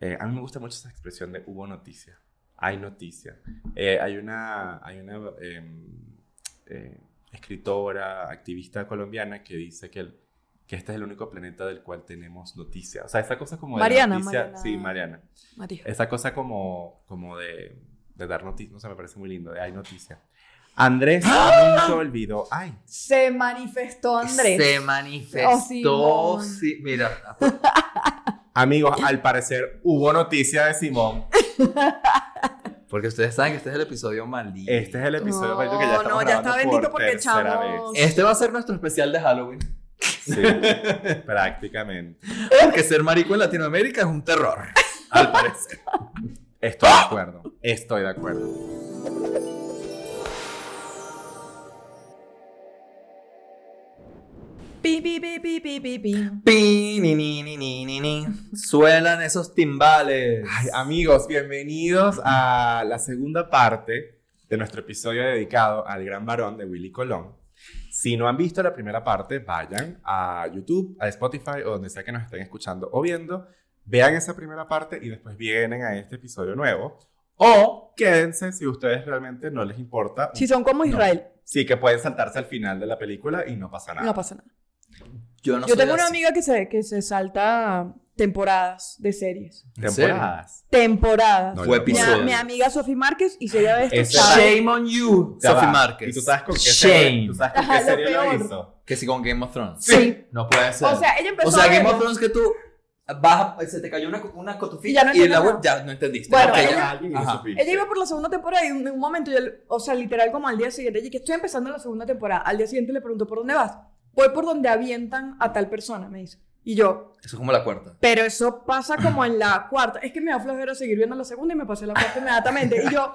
Eh, a mí me gusta mucho esa expresión de hubo noticia. Hay noticia. Eh, hay una, hay una em, eh, escritora, activista colombiana que dice que, el- que este es el único planeta del cual tenemos noticia. O sea, esa cosa como de Mariana, noticia. Mariana. Sí, Mariana. María. Esa cosa como, como de, de dar noticias, no sé, me parece muy lindo, de hay noticia. Andrés ¡Ah! nunca olvidó. Ay, Se manifestó Andrés. Se Oh, manifestó. Simón. sí, mira. amigos, al parecer hubo noticia de Simón. Porque ustedes saben que este es el episodio maldito. Este es el episodio No, maldito que ya estamos no, ya está bendito por porque tercera echamos- vez. Este va a ser nuestro especial de Halloween. Sí, prácticamente. Porque ser marico en Latinoamérica es un terror. Al parecer. Estoy de acuerdo. Estoy de acuerdo. Pi, pi, pi, pi, pi, pi, pi. Pi, ni, ni, ni, ni, ni, ni. Suenan esos timbales. Ay, amigos, bienvenidos a la segunda parte de nuestro episodio dedicado al gran varón de Willy Colón. Si no han visto la primera parte, vayan a YouTube, a Spotify o donde sea que nos estén escuchando o viendo, vean esa primera parte y después vienen a este episodio nuevo. O quédense si a ustedes realmente no les importa. Si son como No. Israel, Sí, que pueden saltarse al final de la película y no pasa nada. no pasa nada. Yo no Yo soy tengo una así. amiga que se, que se salta temporadas de series. ¿En? Temporadas. Temporadas. No, Fue mi, episodio. mi amiga Sofía Márquez y si ella ve esto, sabe. Shame on you, Ya Sophie va. Márquez. ¿Y tú sabes con qué Shame. serie, ¿tú sabes con Ajá, qué lo serie lo peor. hizo? Que si con Game of Thrones. Sí. No puede ser. O sea, ella empezó O sea, a Game verlo. of Thrones que tú vas a- se te cayó una, una cotufilla Y ya no y, entiendo la web ya no entendiste. Bueno, Ok, ella- alguien Ajá. Ella iba por la segunda temporada y en un momento, yo, o sea, literal como al día siguiente, y que estoy empezando la segunda temporada. Al día siguiente le pregunto, ¿por dónde vas? Voy por donde avientan a tal persona, me dice. Y yo, Eso es como la cuarta. pero eso pasa como en la cuarta. Es que me da flojera seguir viendo la segunda y me pasé la cuarta inmediatamente. Y yo,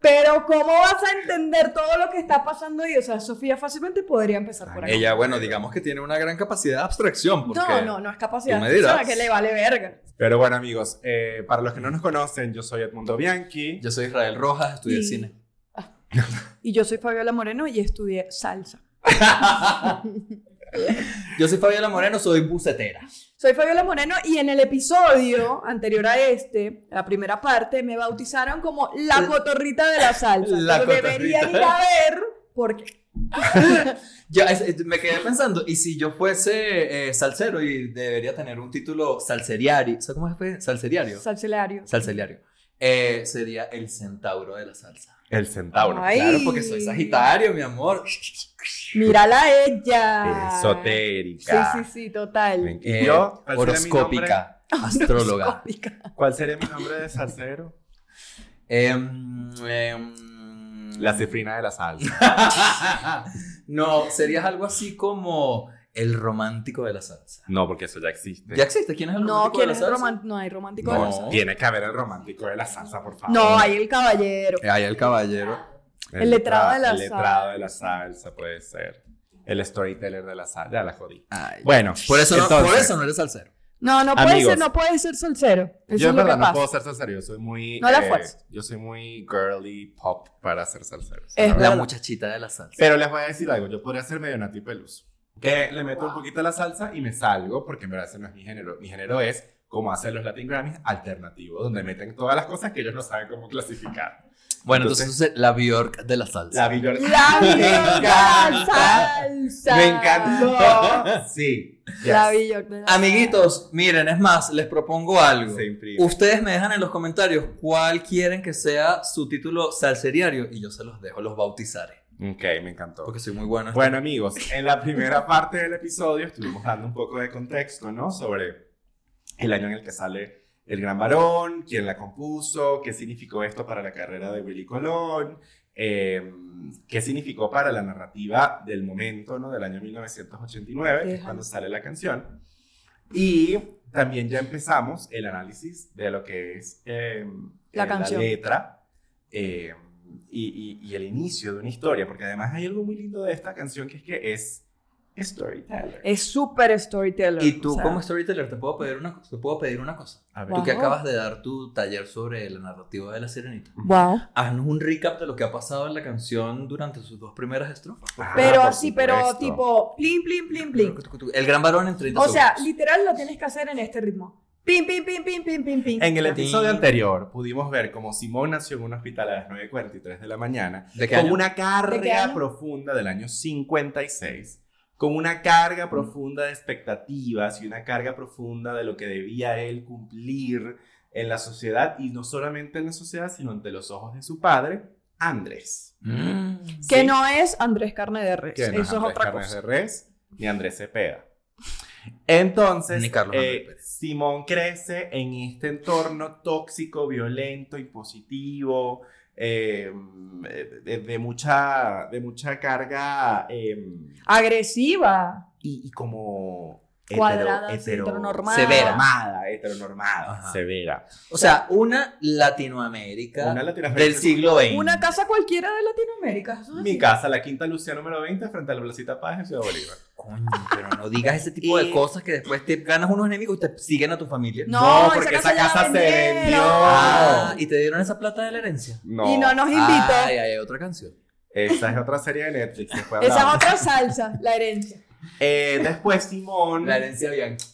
pero ¿cómo vas a entender todo lo que está pasando ahí? O sea, Sofía fácilmente podría empezar por ahí. Ella, bueno, digamos que tiene una gran capacidad de abstracción. Porque No, no, no es capacidad. una dirás. que le vale verga. Pero bueno, amigos, eh, para los que no nos conocen, yo soy Edmundo Bianchi. Yo soy Israel Rojas, estudié Y- cine. Y yo soy Fabiola Moreno y estudié salsa. Yo soy Fabiola Moreno, soy bucetera. Soy Fabiola Moreno y en el episodio anterior a este, la primera parte, me bautizaron como la cotorrita de la salsa. La Lo deberían ir a ver porque Ya, es- es- me quedé pensando, ¿y si yo fuese eh, salsero y debería tener un título salseriario? ¿Sabes cómo fue? Salseriario. salselario. Salseriario. Eh, sería el centauro de la salsa. El centauro. Ay. Claro, porque soy sagitario, mi amor. Mírala ella. Esotérica. Sí, sí, sí, total. Eh, ¿Y yo? ¿Cuál sería mi horoscópica, astróloga. Horoscópica. ¿Cuál sería mi nombre de salsero? Em, em, La cifrina de la salsa. no, serías algo así como el romántico de la salsa. No, porque eso ya existe. ¿Ya existe? ¿Quién es el No, romántico ¿quién de es la el salsa? No hay romántico de la No. salsa. Tiene que haber el romántico de la salsa, por favor. No, hay el caballero. Eh, Ahí el caballero. El letrado de la El letrado salsa. de la salsa puede ser. El storyteller de la salsa. Ya la jodí. Ay, Bueno, por eso, no, entonces, por eso no eres salsero. No, no puede Amigos. ser, no puede ser salsero. Eso Yo es en lo que verdad no pasa. puedo ser salsero. Yo soy muy. No la eh, fuerza. Yo soy muy girly pop para ser salsero. Es la verdad. Muchachita de la salsa. Pero les voy a decir algo, yo podría ser medio Nati Pelus. Que le meto un poquito a la salsa y me salgo, porque en verdad ese no es mi género. Mi género es, como hacen los Latin Grammys, alternativo, donde meten todas las cosas que ellos no saben cómo clasificar. Bueno, Entonces- entonces, es la Bjork de la salsa. La Billboard- La Me Billboard de la salsa. Me encantó. Sí. La yes. Billboard de la Amiguitos, miren, es más, les propongo algo. Se. Ustedes me dejan en los comentarios cuál quieren que sea su título salseriario y yo se los dejo, los bautizaré. Ok, me encantó. Porque soy muy bueno. en Bueno, amigos, en la primera parte del episodio estuvimos dando un poco de contexto, ¿no? Sobre el año en el que sale El Gran Varón, quién la compuso, qué significó esto para la carrera de Willy Colón, eh, qué significó para la narrativa del momento, ¿no? Del año 1989, que es cuando sale la canción. Y también ya empezamos el análisis de lo que es eh, La eh, canción. letra eh, y, y- y el inicio de una historia, porque además hay algo muy lindo de esta canción que es que es storyteller. Es súper storyteller. Y tú o sea, como storyteller te puedo pedir una, te puedo pedir una cosa. A ver, Tú que Wow. acabas de dar tu taller sobre la narrativa de la sirenita. Wow. Haznos un recap de lo que ha pasado en la canción durante sus dos primeras estrofas. favor. Pero así, pero tipo, plin, plin, plin, plin. El gran varón en 30 O sea, segundos. literal lo tienes que hacer en este ritmo. Pim, pim, pim, pim, pim, pim, pim. En el episodio anterior pudimos ver cómo Simón nació en un hospital a las 9.43 de la mañana ¿De con año? una ¿De carga año? profunda del año 56, con una carga profunda de expectativas y una carga profunda de lo que debía él cumplir en la sociedad y no solamente en la sociedad, sino ante los ojos de su padre, Andrés. Mm. Que no es Andrés Carne de Res. que no Eso es Andrés otra Carnes cosa. de Res, ni Andrés Cepeda. Entonces, Ni Carlos eh, Andrés Pérez. Simón crece en este entorno tóxico, violento, impositivo, eh, de, de mucha, de mucha carga eh, Agresiva. y, y como Cuadrada, sí, heteronormada. Severa. Heteronormada, Ajá. severa. O sea, una Latinoamérica Una Latinoamérica. del siglo XX. Una casa cualquiera de Latinoamérica. es Mi así. casa, la Quinta Lucía número 20, frente a la Placita Paz en Ciudad Bolívar. Coño, pero no digas ese tipo de cosas que después te ganas unos enemigos y te siguen a tu familia. No, No, porque esa esa casa, se vendió. Ah, ¿y te dieron esa plata de la herencia? No, Y no nos invitó. Ay, hay otra canción. esa es otra serie de Netflix. Esa es otra salsa, la herencia. Eh, después Simón, La herencia Bianchi.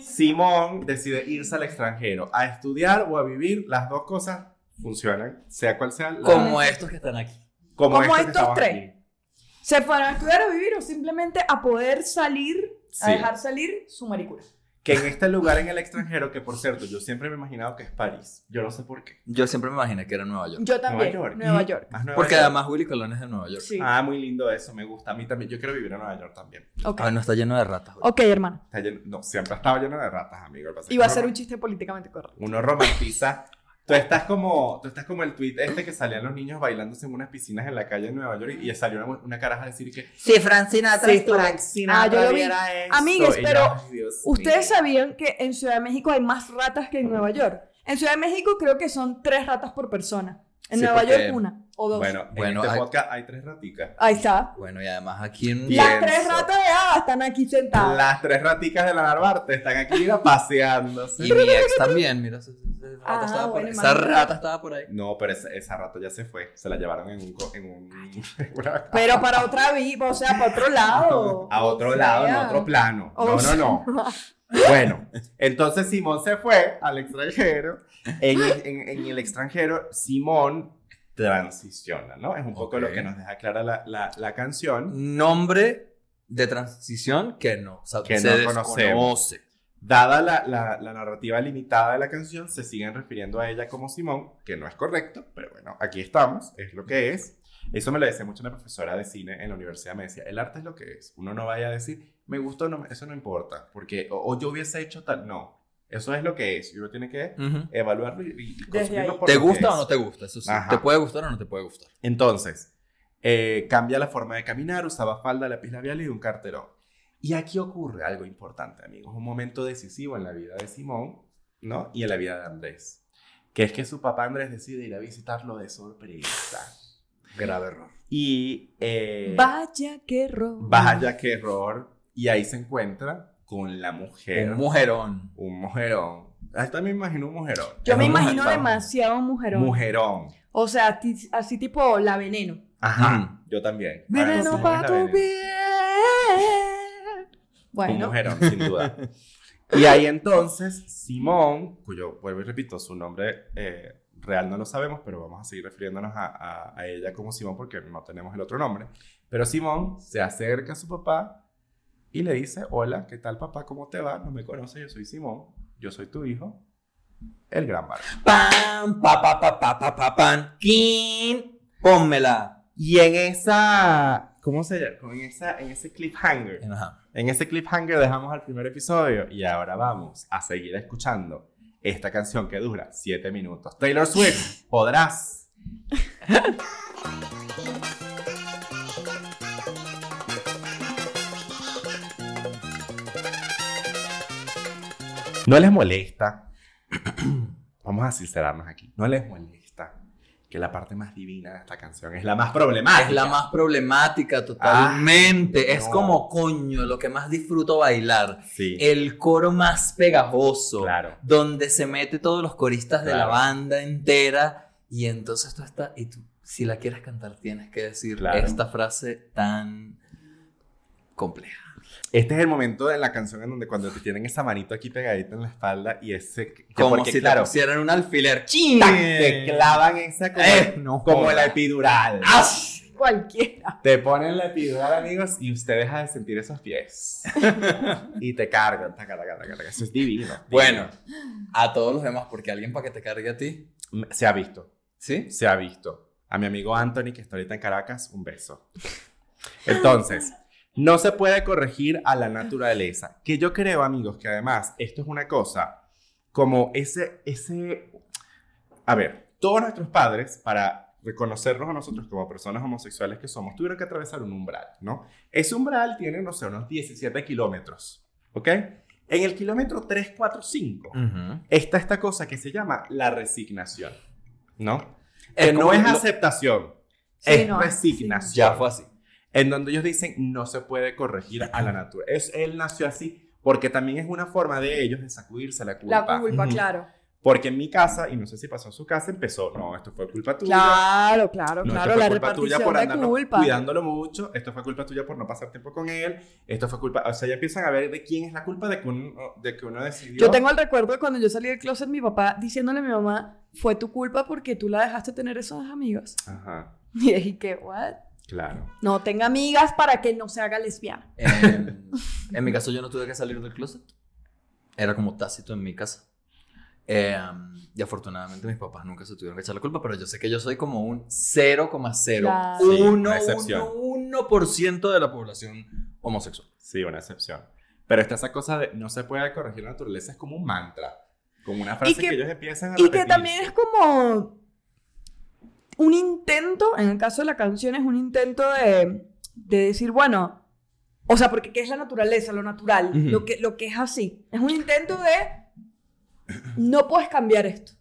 Simón decide irse al extranjero a estudiar o a vivir. Las dos cosas funcionan, sea cual sea. la- Como estos que están aquí. como como estos tres. aquí. ¿Se fueron a estudiar o vivir o simplemente a poder salir, a Sí. dejar salir su maricura? Que en este lugar en el extranjero, que por cierto, yo siempre me he imaginado que es París. Yo no sé por qué. Yo siempre me imaginé que era Nueva York. Yo también. York. Nueva. York. Más Nueva Porque York. además Willy Colón es de Nueva York. Sí. Ah, muy lindo eso, me gusta. A mí también. Yo quiero vivir en Nueva York también. Ok. Ay, no está lleno de ratas. güey. Ok, hermano. Está lleno- no, siempre ha estado lleno de ratas, amigo. Iba a ser un chiste políticamente correcto. Uno romantiza. Tú estás como, tú estás como el tweet este que salían los niños bailándose en unas piscinas en la calle de Nueva York y, y salió una, una caraja a decir que Sí, Francina si Frank Sinatra Ah, yo lo vi. viera esto", Amigues, y yo, pero "Ay, Dios ¿Ustedes mío". sabían que en Ciudad de México hay más ratas que en Nueva York? En Ciudad de México creo que son tres ratas por persona. En Sí, Nueva porque- York una o dos. Bueno, Bueno, en este hay- podcast hay tres raticas. Ahí está. Bueno, y además aquí en... Bien. Las tres Pienso. ratas de ah, están aquí sentadas. Las tres raticas de la Narvarte están aquí mira, paseándose. Y mi ex también, mira, esa, esa rata, Ah, estaba por bueno, ahí. esa rata estaba por ahí. No, pero esa, esa rata ya se fue. Se la llevaron en un... co- En un Pero para otra vida, o sea, para otro lado. a otro O lado, en otro plano. O No, sea. no, no. Bueno, entonces Simón se fue al extranjero. En, en- en el extranjero, Simón transiciona, ¿no? Es un poco lo que nos deja clara la, la- la canción. Nombre de transición que no, o sea, Que se no conocemos. desconoce. Dada la, la- la narrativa limitada de la canción, se siguen refiriendo a ella como Simón, que no es correcto, pero bueno, aquí estamos, es lo que es. Eso me lo decía mucho una profesora de cine en la universidad, me decía, el arte es lo que es. Uno no vaya a decir, me gustó, no, eso no importa, porque o, o yo hubiese hecho tal, no, eso es lo que es, y uno tiene que Ujú. evaluarlo y, y consumirlo por ¿Te lo que gusta o es. no te gusta? Eso sí. Ajá. ¿Te puede gustar o no te puede gustar? Entonces, eh, cambia la forma de caminar, usaba falda, lápiz labial y un carterón. Y aquí ocurre algo importante, amigos, un momento decisivo en la vida de Simón, ¿no? Y en la vida de Andrés, que es que su papá Andrés decide ir a visitarlo de sorpresa. Grave error. Y eh, Vaya que error. vaya qué error, y ahí se encuentra con la mujer, Un mujerón. un mujerón. También me imagino un mujerón. Yo Es me un imagino mujerón. demasiado mujerón. Mujerón. O sea, así tipo la veneno. Ajá, yo también. Veneno para tu piel. Un Bueno, mujerón, sin duda. Y ahí entonces, Simón, cuyo, vuelvo y repito, su nombre eh, real no lo sabemos, pero vamos a seguir refiriéndonos a, a- a ella como Simón porque no tenemos el otro nombre. Pero Simón se acerca a su papá y le dice, hola, ¿qué tal papá? ¿Cómo te va? No me conoces, yo soy Simón, yo soy tu hijo, el gran varón. Pam, pa, pa, pa, pa, pa, pa, pan. Kin. Pónmela. Y en esa, ¿cómo se llama? En, esa, en ese cliffhanger. Ajá. En ese cliffhanger dejamos al primer episodio y ahora vamos a seguir escuchando esta canción que dura 7 minutos. Taylor Swift, podrás. No les molesta, vamos a sincerarnos aquí, no les molesta que la parte más divina de esta canción es la más problemática. Es la más problemática totalmente. Ah, es no. como, coño, lo que más disfruto bailar. Sí, El coro más pegajoso. claro. Donde se mete todos los coristas de la banda entera. Y entonces tú estás. Y tú, si la quieres cantar, tienes que decir Claro. esta frase tan compleja. Este es el momento de la canción en donde cuando te tienen esa manito aquí pegadita en la espalda y ese... Como porque, si claro, te pusieran un alfiler. ¡tac! te clavan esa como, Eh, no como la epidural. ¡Ah! Cualquiera. Te ponen la epidural, amigos, y usted deja de sentir esos pies. y te cargan. taca, taca, taca, taca. Eso es divino. Bueno, a todos los demás, porque alguien para que te cargue a ti. divino. Se ha visto. ¿Sí? Se ha visto. A mi amigo Anthony, que está ahorita en Caracas, un beso. Entonces, no se puede corregir a la naturaleza. Que yo creo, amigos, que además esto es una cosa como ese, ese... A ver, todos nuestros padres, para reconocernos a nosotros como personas homosexuales que somos, tuvieron que atravesar un umbral, ¿no? Ese umbral tiene, no sé, unos 17 kilómetros, ¿ok? En el kilómetro 3, 4, 5 está esta cosa que se llama la resignación, ¿no? Es Que no es lo- aceptación, Sí, es no, resignación. Ya fue así. En donde ellos dicen no se puede corregir a la naturaleza. Es, él nació así porque también es una forma de ellos de sacudirse la culpa. La culpa, claro. Porque en mi casa, y no sé si pasó en su casa, empezó, no, esto fue culpa tuya. Claro, claro, No, claro. esto fue La culpa tuya repartición por de andarlo culpa. cuidándolo mucho. Esto fue culpa tuya por no pasar tiempo con él. Esto fue culpa. O sea, ya empiezan a ver de quién es la culpa de que uno, de que uno decidió. Yo tengo el recuerdo de cuando yo salí del closet, mi papá diciéndole a mi mamá, fue tu culpa porque tú la dejaste tener esas amigas. Ajá, Y dije, ¿qué? ¿What? Claro. No tenga amigas para que no se haga lesbiana. En, en mi caso, yo no tuve que salir del closet. Era como tácito en mi casa. Eh, y afortunadamente mis papás nunca se tuvieron que echar la culpa, pero yo sé que yo soy como un 0,01% Claro. Sí, una excepción. 1% de la población homosexual. Sí, una excepción. Pero está esa cosa de no se puede corregir la naturaleza, es como un mantra. Como una frase que, que- ellos empiezan a Y que repetir. también es como un intento, en el caso de la canción, es un intento de, de decir, bueno, o sea, porque ¿qué es la naturaleza? Lo natural, lo, que, lo que es así. Es un intento de, no puedes cambiar esto.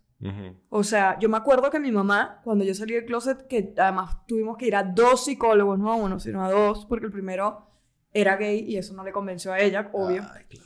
O sea, yo me acuerdo que mi mamá, cuando yo salí del closet, que además tuvimos que ir a dos psicólogos, no a uno, sino a dos, porque el primero era gay y eso no le convenció a ella, obvio. Ay, claro.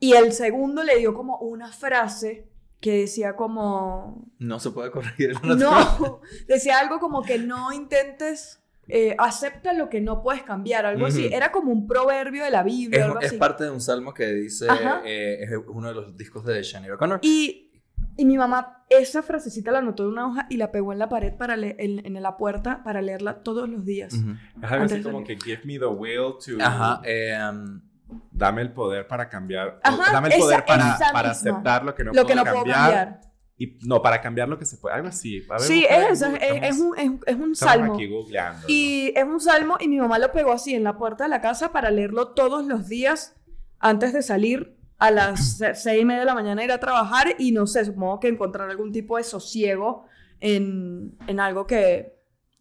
Y el segundo le dio como una frase que decía como, No se puede corregir naturaleza. no, decía algo como que no intentes, eh, acepta lo que no puedes cambiar, algo así. Ujú. Era como un proverbio de la Biblia, Es, algo es así. parte de un salmo que dice, eh, es uno de los discos de Shania O'Connor. Y, y mi mamá esa frasecita la anotó en una hoja y la pegó en la pared, para en, en la puerta, para leerla todos los días. Ujú. Es algo así como que give me the will to... Ajá, eh, um, Dame el poder para cambiar. Ajá, dame el esa- poder para, para aceptar lo que no lo puedo que no cambiar. puedo cambiar. Y no, para cambiar lo que se puede. Algo así. A ver, Sí, es, es, es un, es, es un salmo. aquí googleando. Y es un salmo y mi mamá lo pegó así en la puerta de la casa para leerlo todos los días antes de salir a las se- seis y media de la mañana a ir a trabajar y no sé, supongo que encontrar algún tipo de sosiego en, en algo que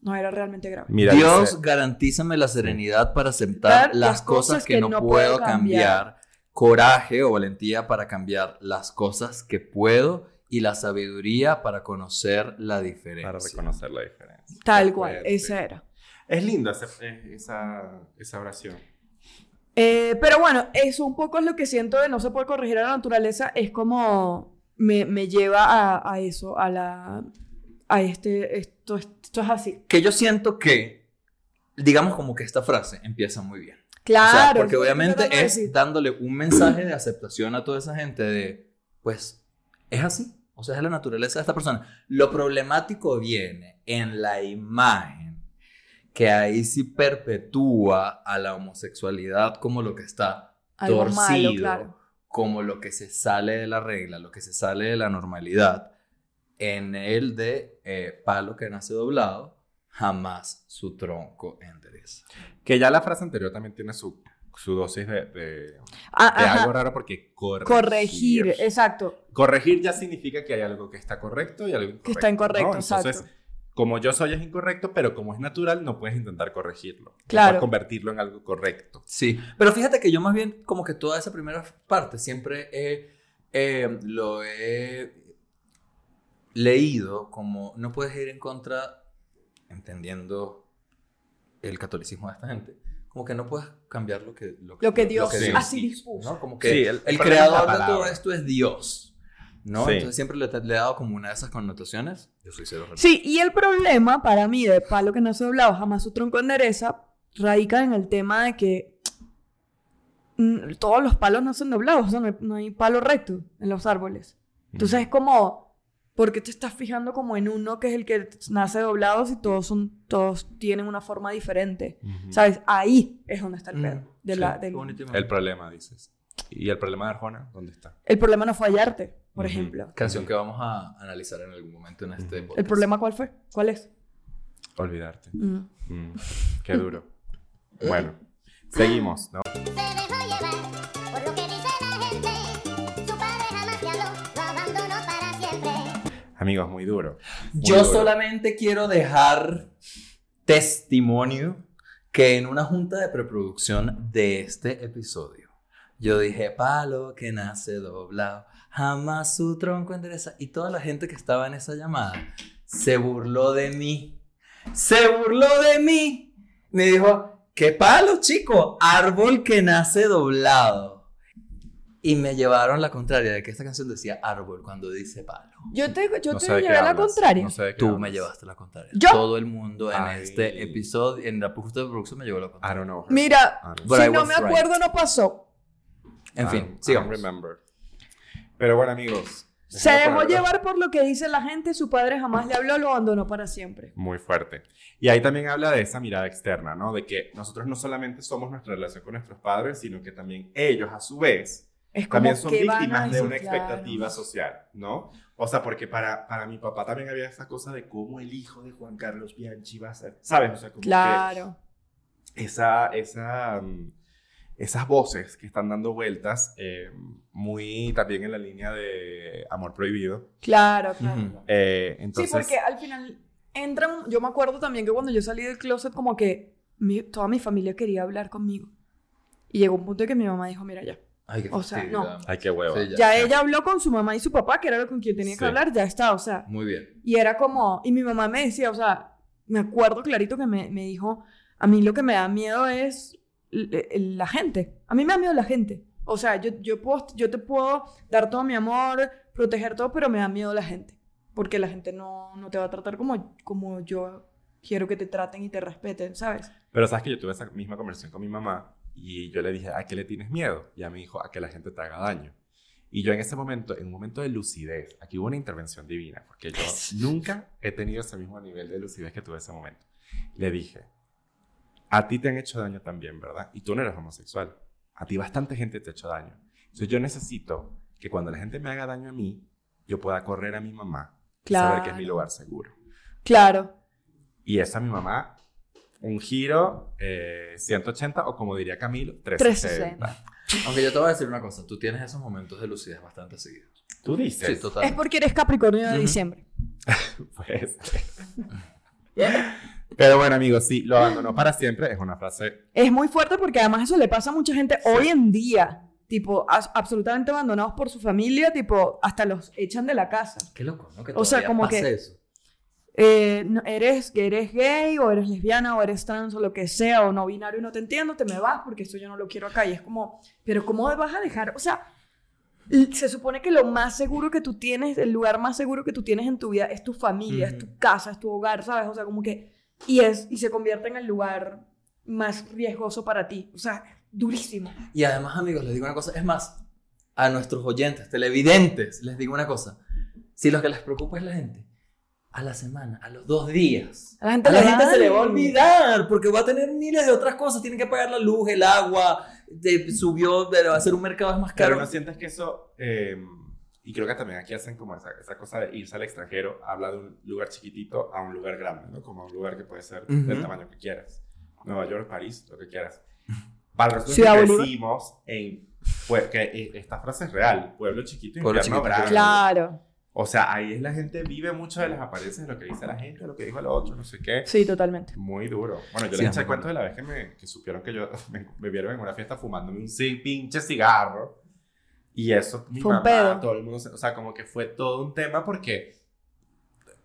no era realmente grave. Mira, Dios dice- garantízame la serenidad para aceptar las cosas que, no, puedo cambiar. coraje o valentía para cambiar las cosas que puedo y la sabiduría para conocer la diferencia. para reconocer la diferencia. Tal cual, esa era. Es lindo esa, eh, esa, esa oración. Eh, pero bueno, eso un poco es lo que siento de no se puede corregir a la naturaleza, es como me, me lleva a, a eso, a la... a este, esto, esto es así. Que yo siento que, digamos como que esta frase empieza muy bien. Claro. o sea, es porque obviamente es dándole un mensaje de aceptación a toda esa gente de, pues, es así. O sea, es la naturaleza de esta persona. Lo problemático viene en la imagen que ahí sí perpetúa a la homosexualidad como lo que está Algo torcido, malo, claro. como lo que se sale de la regla, lo que se sale de la normalidad, en el de eh, palo que nace doblado, jamás su tronco endereza. Que ya la frase anterior también tiene su, su dosis de, de, Ah, de algo raro porque corregir. Corregir, exacto. Corregir ya significa que hay algo que está correcto y algo incorrecto. Que está incorrecto, ¿no? Entonces, exacto. como yo soy es incorrecto, pero como es natural, no puedes intentar corregirlo. No Claro. puedes convertirlo en algo correcto. Sí, pero fíjate que yo más bien como que toda esa primera parte siempre he, eh, lo he leído como no puedes ir en contra, entendiendo el catolicismo de esta gente, como que no puedes cambiar lo que, Lo que Dios así dispuso. ¿no? Como que Sí, el, el- creador de todo esto es Dios, ¿no? Sí. Entonces siempre le, le he dado como una de esas connotaciones. Yo soy cero Sí, y el problema para mí de palo que no se doblado jamás su tronco endereza radica en el tema de que mm, todos los palos no son doblados, o sea, no hay, no hay palo recto en los árboles. Entonces es como, ¿por qué te estás fijando como en uno que es el que nace doblado si todos son, todos tienen una forma diferente? ¿Sabes? Ahí es donde está el Mm, pedo. de sí, la- del- El problema, dices. ¿Y el problema de Arjona? ¿Dónde está? el problema no fue hallarte, por ejemplo. Canción que vamos a analizar en algún momento en este podcast. ¿El problema cuál fue? ¿Cuál es? Olvidarte. Mm. Mm, qué duro. Bueno, seguimos, ¿no? Se dejó llevar Amigos, muy duro. Muy Yo duro. solamente quiero dejar testimonio que en una junta de preproducción de este episodio, yo dije, palo que nace doblado, jamás su tronco endereza. Y toda la gente que estaba en esa llamada se burló de mí. Se burló de mí. Me dijo, ¿qué palo, chico? Árbol que nace doblado. Y me llevaron la contraria de que esta canción decía árbol cuando dice palo. Yo te, yo No te llevé la hablas, contraria. no sé de qué Tú hablas. me llevaste la contraria. ¿Yo? Todo el mundo en Ay. este episodio, en la justa de producción me llevó la I contraria. don't know. her. Mira, I don't I si no me right. acuerdo, no pasó. En I fin, don't- I don't sigamos. remember. Pero bueno, amigos. Se dejó llevar por lo que dice la gente, su padre jamás le habló, lo abandonó para siempre. Muy fuerte. Y ahí también habla de esa mirada externa, ¿no? De que nosotros no solamente somos nuestra relación con nuestros padres, sino que también ellos, a su vez, Es como también son que van a víctimas de una expectativa social, ¿no? O sea, porque para, para mi papá también había esa cosa de cómo el hijo de Juan Carlos Bianchi va a ser, ¿sabes? O sea, como Claro. que esa, esa, mm, esas voces que están dando vueltas, eh, muy también en la línea de amor prohibido. Claro, claro. Eh, entonces, sí, porque al final entran. Yo me acuerdo también que cuando yo salí del closet, como que mi- toda mi familia quería hablar conmigo. Y llegó un punto en que mi mamá dijo: Mira, ya. Ay, qué O sea, no. Ay, qué hueva. Sí, Ya ella habló con su mamá y su papá, que era lo con quien tenía Sí. que hablar, ya está, o sea. Muy bien. Y era como, y mi mamá me decía, o sea, me acuerdo clarito que me, me dijo, a mí lo que me da miedo es l- la gente. A mí me da miedo la gente. O sea, yo, yo, puedo, yo te puedo dar todo mi amor, proteger todo, pero me da miedo la gente. Porque la gente no, no te va a tratar como, como yo quiero que te traten y te respeten, ¿sabes? Pero sabes que yo tuve esa misma conversación con mi mamá y yo le dije, ¿a qué le tienes miedo? Y ella me dijo, a que la gente te haga daño. Y yo en ese momento, en un momento de lucidez, aquí hubo una intervención divina, porque yo nunca he tenido ese mismo nivel de lucidez que tuve en ese momento. Le dije, a ti te han hecho daño también, ¿verdad? Y tú no eres homosexual. A ti bastante gente te ha hecho daño. Entonces yo necesito que cuando la gente me haga daño a mí, yo pueda correr a mi mamá y saber que es mi Claro. lugar seguro. Claro. Y esa mi mamá, un giro eh, 180 o como diría Camilo, 360. 360. Aunque yo te voy a decir una cosa, tú tienes esos momentos de lucidez bastante seguidos. Tú dices. Sí, total. Es porque eres Capricornio de diciembre. Pues. Pero bueno, amigos, sí, lo abandonó para siempre. Es una frase. Es muy fuerte porque además eso le pasa a mucha gente Sí. hoy en día. Tipo, absolutamente abandonados por su familia, tipo, hasta los echan de la casa. Qué loco, ¿no? Que O sea, como pase que- eso. Eh, eres, eres gay o eres lesbiana o eres trans o lo que sea o no binario y no te entiendo, te me vas porque esto yo no lo quiero acá. Y es como, pero ¿cómo vas a dejar? O sea, se supone que lo más seguro que tú tienes, el lugar más seguro que tú tienes en tu vida es tu familia, es tu casa, es tu hogar, ¿sabes? O sea, como que, y es, y se convierte en el lugar más riesgoso para ti. O sea, durísimo. Y además, amigos, les digo una cosa. Es más, a nuestros oyentes, televidentes, les digo una cosa. Si lo que les preocupa es la gente, a la semana, a los dos días, A la gente a la gente se le va a olvidar porque va a tener miles de otras cosas. Tienen que pagar la luz, el agua, de- subió, pero va a ser un mercado más Pero caro. no sientes que eso. eh, y creo que también aquí hacen como esa, esa cosa de irse al extranjero. Habla de un lugar chiquitito a un lugar grande, ¿no? Como a un lugar que puede ser del Ujú. tamaño que quieras. Nueva York, París, lo que quieras. Para nosotros que crecimos en. Pues, que eh, esta frase es real. Pueblo chiquito, Pueblo chiquito, grande. Claro. O sea, ahí es la gente vive mucho de las apariencias de lo que dice la gente, lo que dijo el otro, no sé qué. Sí, totalmente. Muy duro. Bueno, yo Sí, les es eché cuento de la vez que me que supieron que yo me, me vieron en una fiesta fumándome un sí, pinche cigarro. Y eso, mi Fue un mamá, pedo. todo el mundo, o sea, como que fue todo un tema porque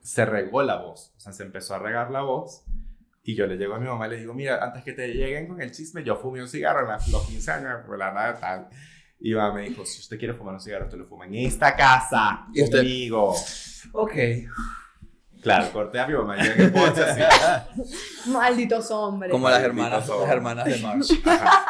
se regó la voz. O sea, se empezó a regar la voz. Y yo le llego a mi mamá y le digo, mira, antes que te lleguen con el chisme, yo fumé un cigarro en la- los 15 años, por la nada tal. Y mamá me dijo, si usted quiere fumar un cigarro, usted lo fuma en esta casa, Y usted- conmigo. Ok. Claro, corté a mi mamá y en el ponche así. Malditos hombres. Como las hermanas, las hermanas de Marsh. Ajá.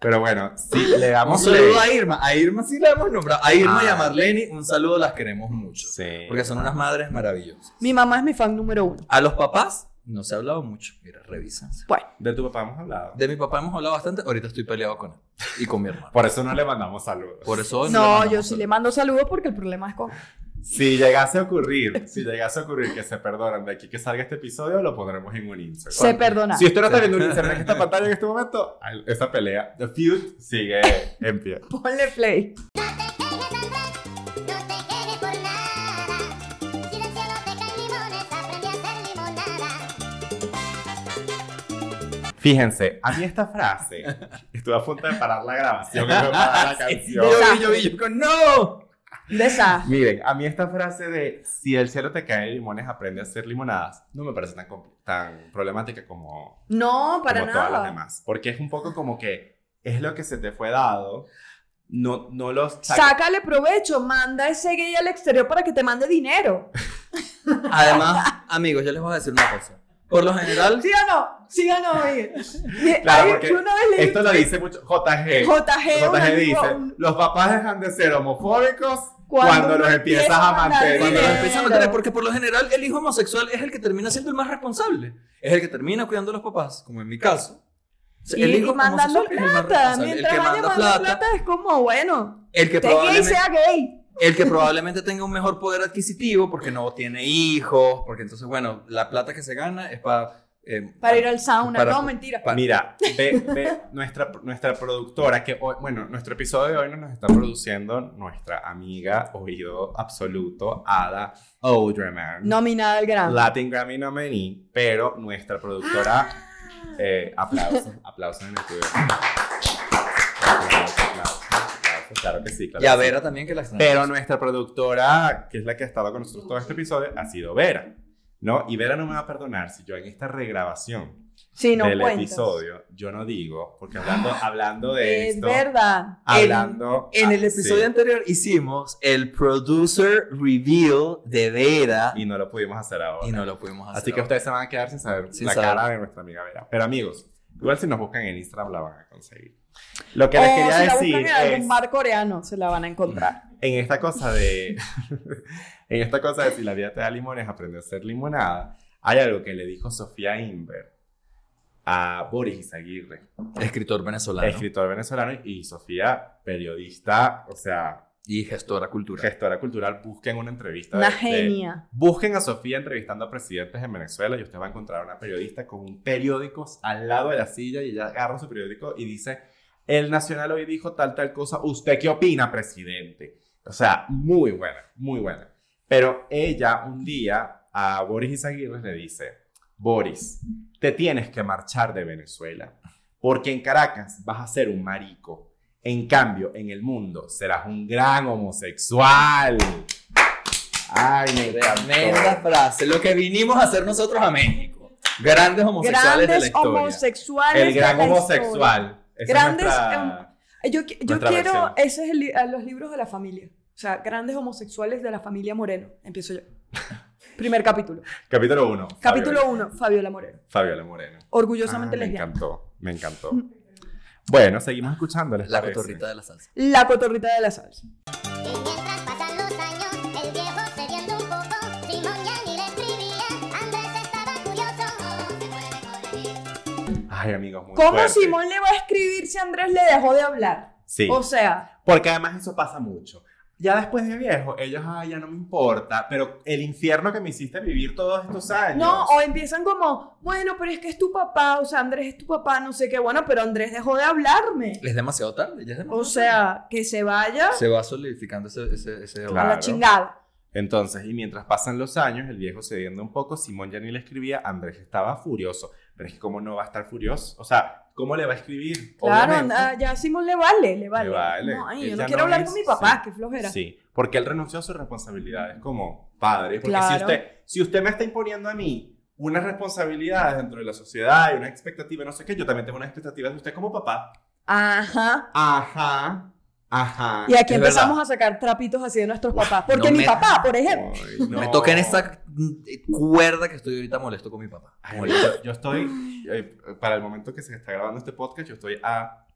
Pero bueno, sí, le Un damos saludo play. a Irma. A Irma sí la hemos nombrado. A Irma y a Ah. Marlene, un saludo, las queremos mucho. Sí. Porque son unas madres maravillosas. Mi mamá es mi fan número uno. A los papás no se ha hablado mucho. Mira, revísense. Bueno, De tu papá hemos hablado. De mi papá hemos hablado bastante. Ahorita estoy peleado con él. Y con mi hermano. Por eso no le mandamos saludos. Por eso no, mandamos yo sí saludos. le mando saludos porque el problema es con. Si llegase a ocurrir, si llegase a ocurrir que se perdonan de aquí que salga este episodio, lo pondremos en un Instagram. Se perdona. Si usted no está viendo un Instagram en esta pantalla en este momento, esa pelea, The Feud, sigue en pie. Ponle play. Fíjense, a mí esta frase, estuve a punto de parar la grabación, y de parar la canción. Yo vi, yo con ¡No! Miren, a mí esta frase de si el cielo te cae limones, aprende a hacer limonadas, no me parece tan, tan problemática como, No, para como todas las nada. demás. Porque es un poco como que es lo que se te fue dado, no, no los Sácale provecho, manda ese gay al exterior para que te mande dinero. Además, amigos, yo les voy a decir una cosa. Por lo general, ¿Sí o no? ¿Sí o no, Miguel? Claro, Ay, porque una vez Esto lo dice mucho JG. JG, JG amigo, dice, un- los papás dejan de ser homofóbicos Cuando cuando, los empiezas empieza a mantener. cuando los dinero. empiezan a mantener, porque por lo general el hijo homosexual es el que termina siendo el más responsable. Es el que termina cuidando a los papás, como en mi caso. Y, el y hijo mandando el más plata. El Mientras que vaya manda mandando plata, plata es como, bueno, el que probablemente sea gay. El que probablemente tenga un mejor poder adquisitivo porque no tiene hijos, porque entonces, bueno, la plata que se gana es para... eh, Para ir al sauna. para- no, mentira. para- Mira, ve, ve nuestra, nuestra productora, que hoy, bueno, nuestro episodio de hoy nos está produciendo nuestra amiga oído absoluto, Ada Oderman. Nominada al gran. Latin Grammy nominee, pero nuestra productora, eh, aplausos, aplausos en el estudio. Claro que sí, claro Y a que sí. Vera también que la extrañamos. Pero nuestra productora, que es la que ha estado con nosotros todo este episodio, ha sido Vera, ¿no? Y Vera no me va a perdonar si yo en esta regrabación Sí, no del cuentas. episodio, yo no digo, porque hablando, hablando de Es esto, verdad. hablando... En el ah, episodio sí, anterior hicimos el producer reveal de Vera y no lo pudimos hacer ahora. y no lo pudimos hacer. Así que ustedes se van a quedar sin saber Sin la saber. cara de nuestra amiga Vera. Pero amigos, igual si nos buscan en Instagram la van a conseguir. Lo que o les quería si la decir en algún es, bar coreano, se la van a encontrar. en esta cosa de, en esta cosa de si la vida te da limones, aprende a hacer limonada, hay algo que le dijo Sofía Inver a Boris Izaguirre, Escritor venezolano escritor venezolano, y Sofía, periodista, o sea, y gestora cultural. gestora cultural, busquen una entrevista. Una de- de- genia. Busquen a Sofía entrevistando a presidentes en Venezuela y usted va a encontrar a una periodista con un periódico al lado de la silla y ella agarra su periódico y dice, el Nacional hoy dijo tal, tal cosa, ¿usted qué opina, presidente? O sea, muy buena, muy buena. Pero ella un día a Boris Izaguirre le dice, Boris, te tienes que marchar de Venezuela porque en Caracas vas a ser un marico. En cambio, en el mundo serás un gran homosexual. Ay, me Tremenda encantó. frase. Lo que vinimos a hacer nosotros a México. Grandes homosexuales de la Grandes historia. homosexuales. El gran de la homosexual. Esa Grandes, nuestra- historia. Yo, yo quiero, versión. ese es el los libros de la familia. O sea, grandes homosexuales de la familia Moreno. Empiezo yo. Primer capítulo. Capítulo 1. Capítulo 1, Fabiola Moreno. Fabiola Moreno. Orgullosamente Ah, me encantó, me encantó. Bueno, seguimos escuchando. ¿les La parece? cotorrita de la salsa. La cotorrita de la salsa. Ay, amigos, muy ¿Cómo fuerte. Simón le va a escribir si Andrés le dejó de hablar? Sí. O sea, Porque además eso pasa mucho. Ya después de viejo, ellos, ay, ya no me importa, pero el infierno que me hiciste vivir todos estos años. no, o empiezan como, bueno, pero es que es tu papá, o sea, Andrés es tu papá, no sé qué, bueno, pero Andrés dejó de hablarme. Es demasiado tarde. Ya es demasiado O sea, que se vaya Se va solidificando ese, ese, ese Claro. la chingada. Entonces, y mientras pasan los años, el viejo cediendo un poco, Simón ya ni le escribía, Andrés estaba furioso. Pero es que, ¿cómo no va a estar furioso? O sea, ¿cómo le va a escribir? Claro, Obviamente. ah, ya a Simón le vale, le vale. Le vale. No, ay, yo no quiero no hablar es- con mi papá, sí. qué flojera. Sí, porque él renunció a sus responsabilidades como padre. Porque Claro. si, usted, si usted me está imponiendo a mí unas responsabilidades dentro de la sociedad y una expectativa, no sé qué, yo también tengo unas expectativas de usted como papá. Ajá. Ajá. Ajá. Y aquí empezamos verdad. a sacar trapitos así de nuestros papás. Porque No mi me- papá, por ejemplo, Ay, no. Me toca en esta mm, cuerda que estoy ahorita molesto con mi papá. Ay, yo, yo estoy, eh, para el momento que se está grabando este podcast, yo estoy a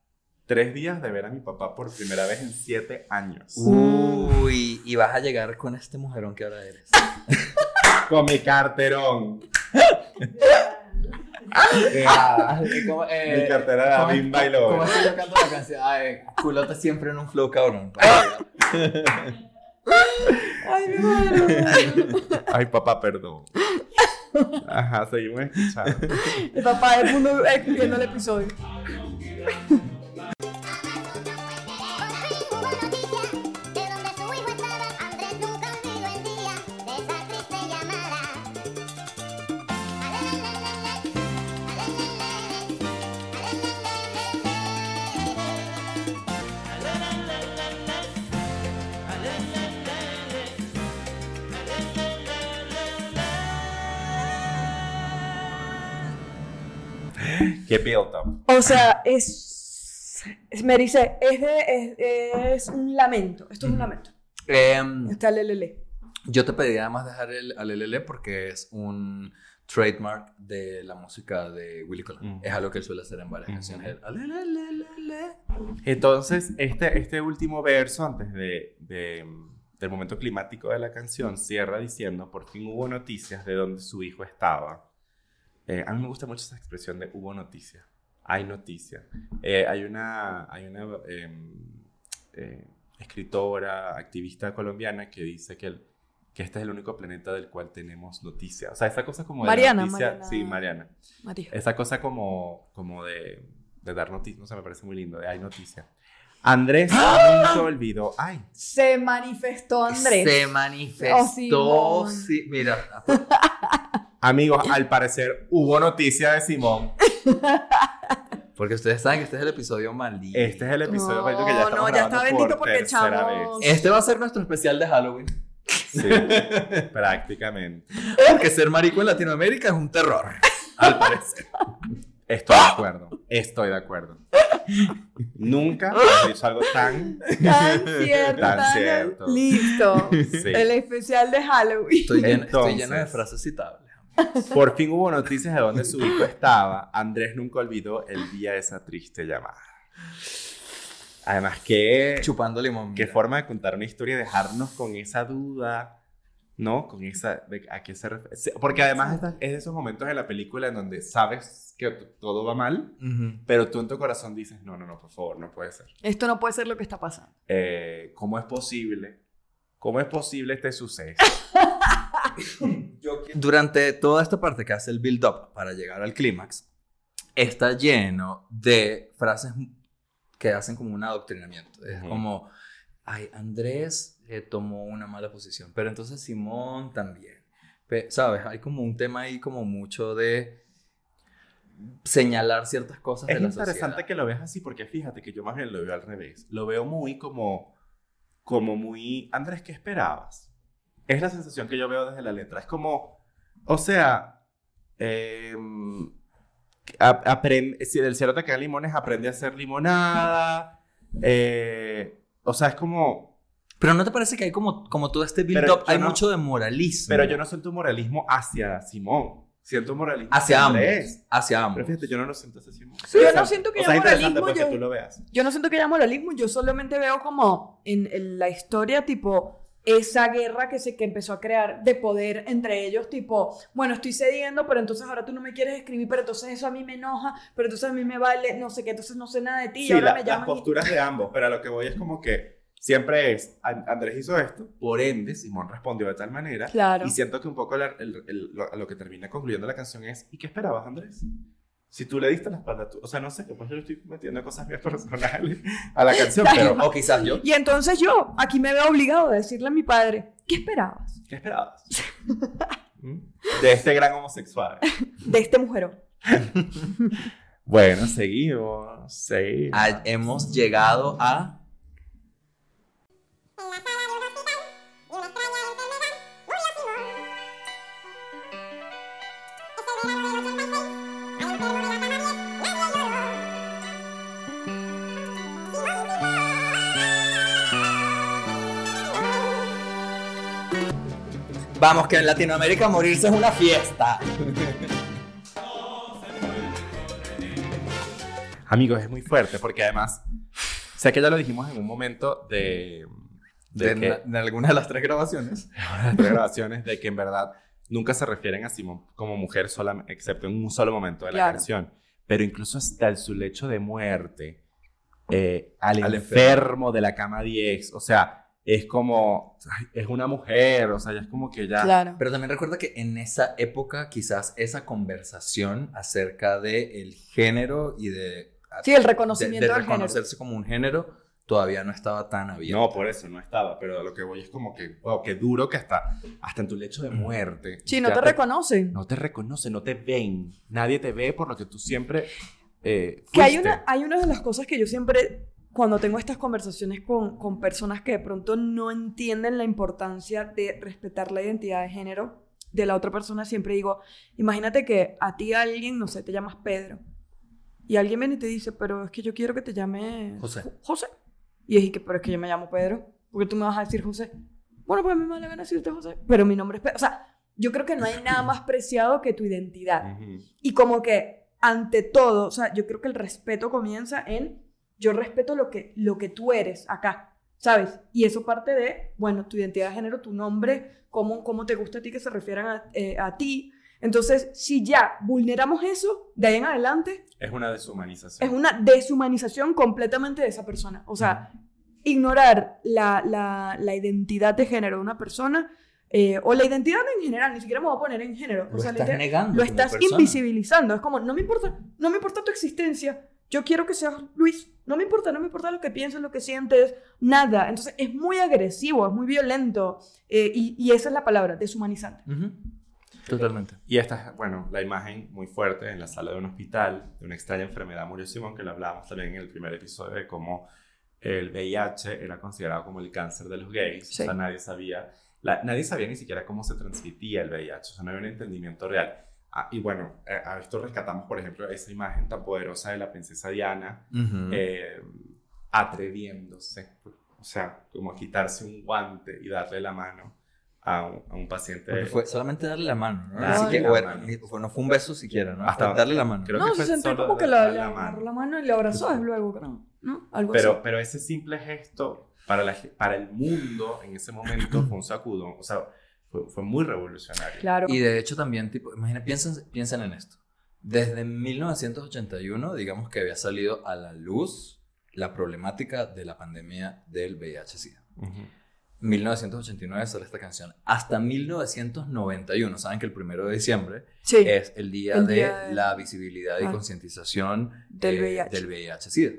tres días de ver a mi papá por primera vez en siete años. Uy, y vas a llegar con este mujerón que ahora eres. Con mi carterón. Eh, ¿Cómo, mi cartera de y lo. ¿Cómo es que yo canto la canción? Ay, culote siempre en un flow cabrón. ay, mi madre. Ay, papá, perdón. Ajá, seguimos escuchando. Mi papá es el mundo escribiendo el episodio. Qué build up. O sea, es. es- me dice, es, de, es, es un lamento. Esto es un lamento. Em, Está el lelele. yo te pediría además dejar el alelele porque es un trademark de la música de Willy Colón. Ujú. Es algo que él suele hacer en varias Ujú. canciones. el alelelelele. Entonces, este, este último verso, antes de, de, del momento climático de la canción, cierra diciendo, por fin hubo noticias de donde su hijo estaba. Eh, a mí me gusta mucho esa expresión de hubo noticias. Hay noticias. Eh, hay una, hay una em, eh, escritora, activista colombiana que dice que, el- que este es el único planeta del cual tenemos noticias. O sea, esa cosa como de Mariana, noticia- Mariana. Sí, Mariana. María. Esa cosa como, como de, de dar noticias, no sé, me parece muy lindo, de hay noticias. Andrés nunca olvidó, ay, Se manifestó Andrés. Se Oh, manifestó. Simón. sí, mira, amigos, al parecer hubo noticia de Simón. porque ustedes saben que este es el episodio maldito. Este es el episodio No, maldito que ya estamos no, ya está bendito por porque tercera echamos- vez. Este va a ser nuestro especial de Halloween. Sí, prácticamente. Porque ser marico en Latinoamérica es un terror. Al parecer. Estoy de acuerdo, estoy de acuerdo. Nunca he dicho algo tan... Tan cierto, Tan cierto. Listo. Sí. El especial de Halloween. Estoy lleno, estoy Entonces. lleno de frases citables. Por fin hubo noticias de dónde su hijo estaba. Andrés nunca olvidó el día de esa triste llamada. Además, que... Chupando limón. Qué mira. forma de contar una historia y dejarnos con esa duda, ¿no? Con esa, de a qué se refiere. Porque además es de esos momentos en la película en donde sabes que todo va mal, pero tú en tu corazón dices, no, no, no, por favor, no puede ser. Esto no puede ser lo que está pasando. Eh, ¿Cómo es posible? ¿Cómo es posible este suceso? Durante toda esta parte que hace el build-up para llegar al clímax, está lleno de frases que hacen como un adoctrinamiento. Es como, ay, Andrés eh, tomó una mala posición, pero entonces Simón también. Pe- ¿Sabes? Hay como un tema ahí como mucho de señalar ciertas cosas Es de la interesante sociedad. que lo veas así porque fíjate que yo más bien lo veo al revés. Lo veo muy como, como muy, Andrés, ¿qué esperabas? Es la sensación que yo veo desde la letra. Es como, o sea, eh, ap- aprende, si del cielo te caen limones, aprende a hacer limonada. eh, o sea, es como, Pero ¿no te parece que hay como, como todo este build-up? Hay no- mucho de moralismo. pero yo no siento un moralismo hacia Simón. Siento un moralismo Hacia ambos. Andrés. Hacia ambos. Pero fíjate, yo no lo siento hacia Simón. Yo no siento que o haya es moralismo, yo- tú lo veas. Yo no siento que haya moralismo, yo solamente veo como en, en la historia, tipo, esa guerra que se que empezó a crear de poder entre ellos, tipo, bueno, estoy cediendo, pero entonces ahora tú no me quieres escribir, pero entonces eso a mí me enoja, pero entonces a mí me vale, no sé qué, entonces no sé nada de ti, y Sí, ahora la- me las y- posturas de ambos, pero a lo que voy es como que siempre es, "An- Andrés hizo esto, por ende, Simón respondió de tal manera. Claro. Y siento que un poco la- el- el- lo, a lo que termina concluyendo la canción es, ¿y qué esperabas, Andrés? Si tú le diste la espalda, tú, o sea, no sé, capaz yo le estoy metiendo cosas mías personales a la canción, pero O quizás yo. Y entonces yo aquí me veo obligado a decirle a mi padre, ¿qué esperabas ¿qué esperabas? ¿Mm? De este gran homosexual. de este mujerón? Bueno, seguimos, seguimos. Ah, hemos llegado a Vamos, que en Latinoamérica morirse es una fiesta. Amigos, es muy fuerte porque además, sé que ya lo dijimos en un momento de, de, De, que, de algunas de las tres grabaciones. las tres grabaciones, de que en verdad nunca se refieren a Simón como mujer, sola, excepto en un solo momento de la Claro. canción. Pero incluso hasta el- su lecho de muerte, eh, al, Al enfermo de la cama 10, o sea, es como, ay, es una mujer, o sea, ya es como que ya... Claro. Pero también recuerda que en esa época quizás esa conversación acerca de el género y de, Sí, el de, reconocimiento de del género. reconocerse como un género todavía no estaba tan abierto. No, por eso no estaba, pero a lo que voy es como que, wow, qué duro que hasta, hasta en tu lecho de muerte. Sí, no ya te reconocen. No te reconocen, no te ven. Nadie te ve por lo que tú siempre eh, Que hay una, hay una de las cosas que yo siempre, cuando tengo estas conversaciones con, con personas que de pronto no entienden la importancia de respetar la identidad de género de la otra persona, siempre digo, imagínate que a ti alguien, no sé, te llamas Pedro, y alguien viene y te dice, pero es que yo quiero que te llame José. Jo- José. Y que, pero es que yo me llamo Pedro, porque tú me vas a decir José. Bueno, pues a mí me da la gana decirte José, pero mi nombre es Pedro. O sea, yo creo que no hay nada más preciado que tu identidad. Y como que ante todo, o sea, yo creo que el respeto comienza en yo respeto lo que, lo que tú eres acá, ¿sabes? Y eso parte de, bueno, tu identidad de género, tu nombre, cómo, cómo te gusta a ti que se refieran a, eh, a ti. Entonces, si ya vulneramos eso, de ahí en adelante, Es una deshumanización. es una deshumanización completamente de esa persona. O sea, ignorar la, la, la identidad de género de una persona, eh, o la identidad en general, ni siquiera me voy a poner en género. Lo o sea, estás negando. lo estás persona. invisibilizando. Es como, no me importa, no me importa tu existencia. Yo quiero que seas Luis. No me importa, no me importa lo que pienses, lo que sientes, nada. Entonces es muy agresivo, es muy violento. eh, y, y esa es la palabra, deshumanizante. Totalmente. Y esta es, bueno, la imagen muy fuerte en la sala de un hospital de una extraña enfermedad murió Simón, que lo hablábamos también en el primer episodio de cómo el VIH era considerado como el cáncer de los gays. Sí. O sea, nadie sabía, la- nadie sabía ni siquiera cómo se transmitía el VIH, o sea, no había un entendimiento real. Ah, y bueno, eh, a esto rescatamos, por ejemplo, esa imagen tan poderosa de la princesa Diana Ujú. eh, atreviéndose, o sea, como quitarse un guante y darle la mano a un, a un paciente. Porque fue solamente darle la mano, ¿no? Así que, la no fue un beso siquiera, ¿no? Hasta- darle la mano. creo no, que se sentó como que la agarró mano. la mano y le abrazó luego, creo. ¿No? Algo así. Pero, pero ese simple gesto para, la, para el mundo en ese momento fue un sacudón, o sea, fue, fue muy revolucionario. Claro. Y de hecho también, tipo, imagina, piensen, piensen en esto. Desde 1981, digamos que había salido a la luz la problemática de la pandemia del VIH-Sida. Ujú. 1989 sale esta canción. Hasta 1991, saben que el primero de diciembre sí. es el día El de día de- la visibilidad y Ah. concientización Del eh, VIH. VIH-Sida.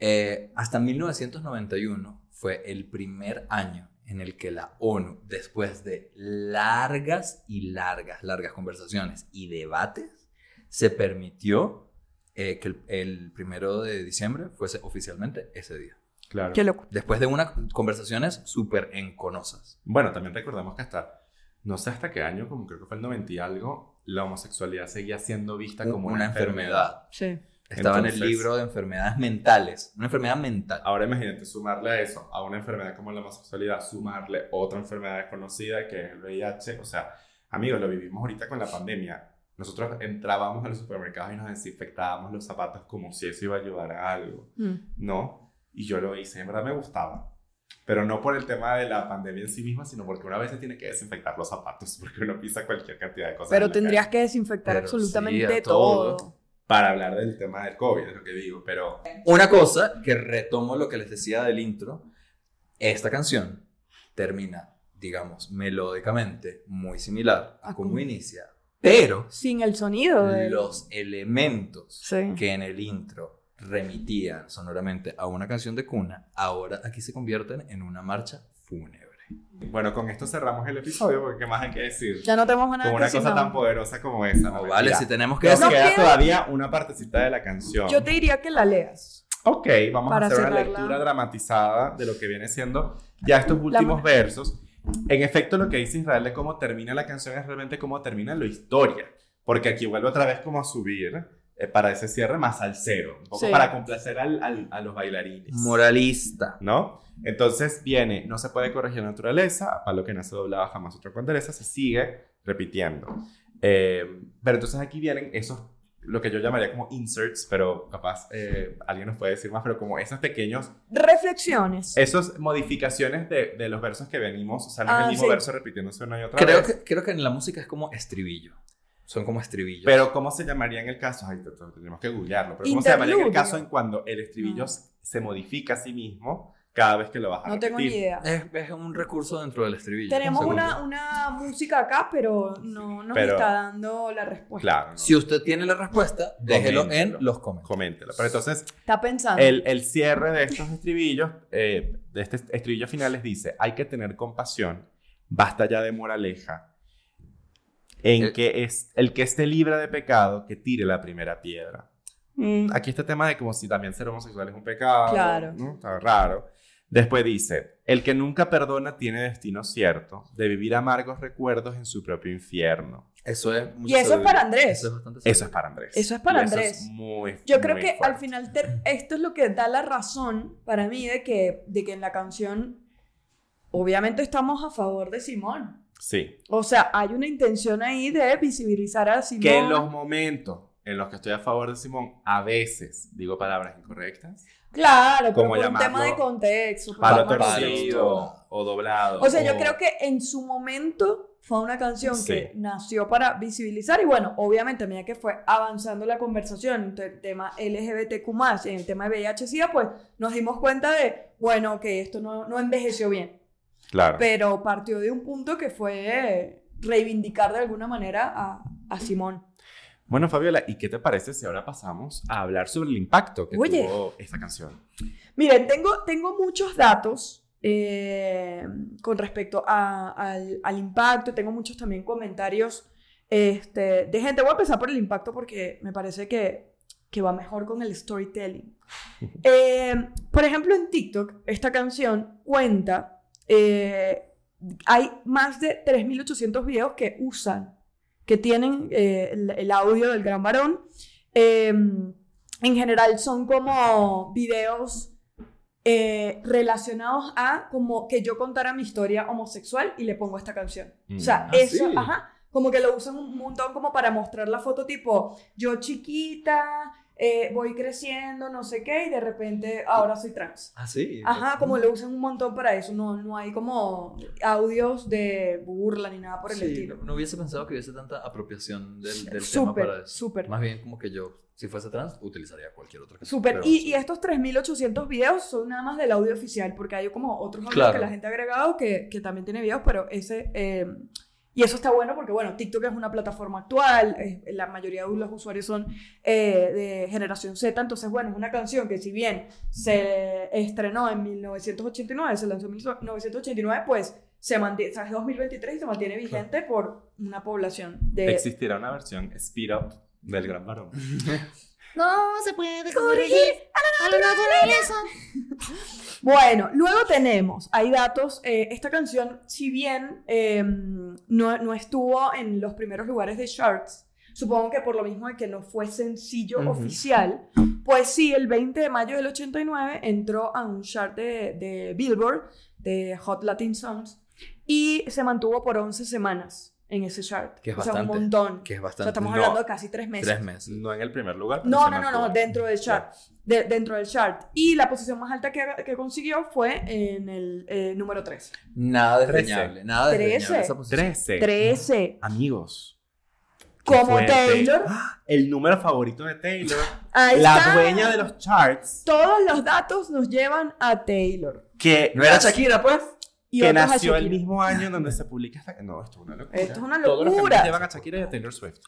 Eh, hasta 1991 fue el primer año en el que la ONU, después de largas y largas, largas conversaciones y debates, se permitió eh, que el, el primero de diciembre fuese oficialmente ese día. Claro. Qué loco. Después de unas conversaciones súper enconosas. Bueno, también recordamos que hasta, no sé hasta qué año, como creo que fue el 90 y algo, la homosexualidad seguía siendo vista como una, una enfermedad. Sí. Estaba en el Entonces- libro de enfermedades mentales. Una enfermedad mental. Ahora imagínate sumarle a eso, a una enfermedad como la homosexualidad, sumarle otra enfermedad desconocida que es el VIH. O sea, amigos, lo vivimos ahorita con la pandemia. Nosotros entrábamos a los supermercados y nos desinfectábamos los zapatos como si eso iba a ayudar a algo. Mm. No, y yo lo hice, en verdad me gustaba. Pero no por el tema de la pandemia en sí misma, sino porque una vez se tiene que desinfectar los zapatos, porque uno pisa cualquier cantidad de cosas. Pero tendrías calle. que desinfectar Pero absolutamente sí, a todo. todo. Para hablar del tema del COVID, es lo que digo, pero Una cosa que retomo lo que les decía del intro. Esta canción termina, digamos, melódicamente muy similar a A como como- inicia. Pero Sin el sonido de los elementos Sí. que en el intro remitían sonoramente a una canción de cuna, ahora aquí se convierten en una marcha fúnebre. Bueno, con esto cerramos el episodio, porque ¿qué más hay que decir? Ya no tenemos nada Con que una decir, cosa tan poderosa como esa. No, no, vale, si tenemos que Nos decir... queda todavía una partecita de la canción. Yo te diría que la leas. Ok, vamos a hacer una lectura dramatizada de lo que viene siendo ya estos últimos versos. En efecto, lo que dice Israel de cómo termina la canción es realmente cómo termina la historia. Porque aquí vuelve otra vez como a subir eh, para ese cierre más al cero, un poco Sí. para complacer al- al- a los bailarines. Moralista. ¿no? Entonces viene, no se puede corregir la naturaleza, para lo que nace doblaba jamás otra cuandereza, se sigue repitiendo. Eh, pero entonces aquí vienen esos, lo que yo llamaría como inserts, pero capaz eh, alguien nos puede decir más, pero como esos pequeños, Reflexiones. esas modificaciones de, de los versos que venimos, o sea, no es Ah, el mismo sí. verso repitiéndose una y otra Creo vez. que, creo que en la música es como estribillo. Son como estribillos. Pero ¿cómo se llamaría en el caso? Ay, te- te- tenemos que googlearlo. Pero ¿cómo se llamaría en el caso en cuando el estribillo Ah. se modifica a sí mismo cada vez que lo vas a No tengo ni idea. es, es un recurso dentro del estribillo. Tenemos un una, una música acá, pero no nos Pero- está dando la respuesta. Claro. ¿no? Si usted tiene la respuesta, déjelo en Coméntelo. los comentarios. Coméntelo. Pero entonces, Está pensando. el, el cierre de estos estribillos, eh, de este estribillo finales dice, hay que tener compasión, basta ya de moraleja, en El- que es el que esté libre de pecado, que tire la primera piedra. Mm, aquí este tema de como si también ser homosexual es un pecado. Claro. ¿no? Está raro. Después dice, el que nunca perdona tiene destino cierto, de vivir amargos recuerdos en su propio infierno. Eso es mucha Y eso es para Andrés. Eso es bastante Eso es para Andrés. Eso es para Y Andrés. es muy, Yo creo muy que al fuerte. final ter- esto es lo que da la razón para mí de que, de que en la canción obviamente estamos a favor de Simón. Sí. O sea, hay una intención ahí de visibilizar a Simón. Que en los momentos en los que estoy a favor de Simón, a veces digo palabras incorrectas, Claro, pero ¿Cómo por un tema de contexto. palo torcido o doblado. O sea, yo creo que en su momento fue una canción Sí. que nació para visibilizar y bueno, obviamente a medida que fue avanzando la conversación en el tema LGBTQ+, en el tema de VIH-Sida, pues nos dimos cuenta de, bueno, que esto no, no envejeció bien, Claro. pero partió de un punto que fue reivindicar de alguna manera a, a Simón. Bueno, Fabiola, ¿y qué te parece si ahora pasamos a hablar sobre el impacto que Oye. tuvo esta canción? Miren, tengo, tengo muchos datos eh, con respecto a- al, al impacto, tengo muchos también comentarios este, de gente. Voy a empezar por el impacto porque me parece que, que va mejor con el storytelling. Eh, por ejemplo, en TikTok, esta canción cuenta, eh, hay más de 3.800 videos que usan, que tienen eh, el, el audio del gran varón. Eh, en general son como videos eh, relacionados a como que yo contara mi historia homosexual y le pongo esta canción. Mm. O sea, Ah, eso, sí. ajá, como que lo usan un montón como para mostrar la foto tipo, yo chiquita, eh, voy creciendo, no sé qué, y de repente ahora soy trans. Ah, sí. Ajá, como lo usan un montón para eso, no, no hay como audios de burla ni nada por el Sí, estilo. no, no hubiese pensado que hubiese tanta apropiación del, del tema para eso. súper. Más bien como que yo, si fuese trans, utilizaría cualquier otra cosa. Súper. Y, sí. y estos 3.800 videos son nada más del audio oficial, porque hay como otros audios Claro. que la gente ha agregado que, que también tiene videos, pero ese... eh, y eso está bueno porque, bueno, TikTok es una plataforma actual, eh, la mayoría de los usuarios son eh, de generación Z, entonces, bueno, es una canción que si bien se estrenó en 1989, se lanzó en 1989, pues se mantiene, o sea, es 2023 y se mantiene vigente por una población de... Existirá una versión speed up del gran varón. No se puede corregir a la naturaleza. Bueno, luego tenemos, hay datos, eh, esta canción, si bien eh, no, no estuvo en los primeros lugares de charts, supongo que por lo mismo de que no fue sencillo oficial, pues sí, el 20 de mayo del 89 entró a un chart de, de Billboard, de Hot Latin Songs, y se mantuvo por 11 semanas en ese chart. Que es o sea, un bastante, montón. Que es O sea, bastante. estamos No. hablando de casi tres meses. Tres meses. No en el primer lugar. No, no, no, no, dentro del chart. De- dentro del chart. Y la posición más alta que, que consiguió fue en el eh, número 3. Nada desdeñable. Nada desdeñable esa posición. 13. 13. Amigos. Como fuerte. Taylor. El número favorito de Taylor. Ahí la está. dueña de los charts. Todos los datos nos llevan a Taylor. Que ¿No era Shakira, pues? Y que nació el mismo año en donde se publica esta. No, esto es una locura. Esto es una Todos los locura. caminos llevan a Shakira y a Taylor Swift.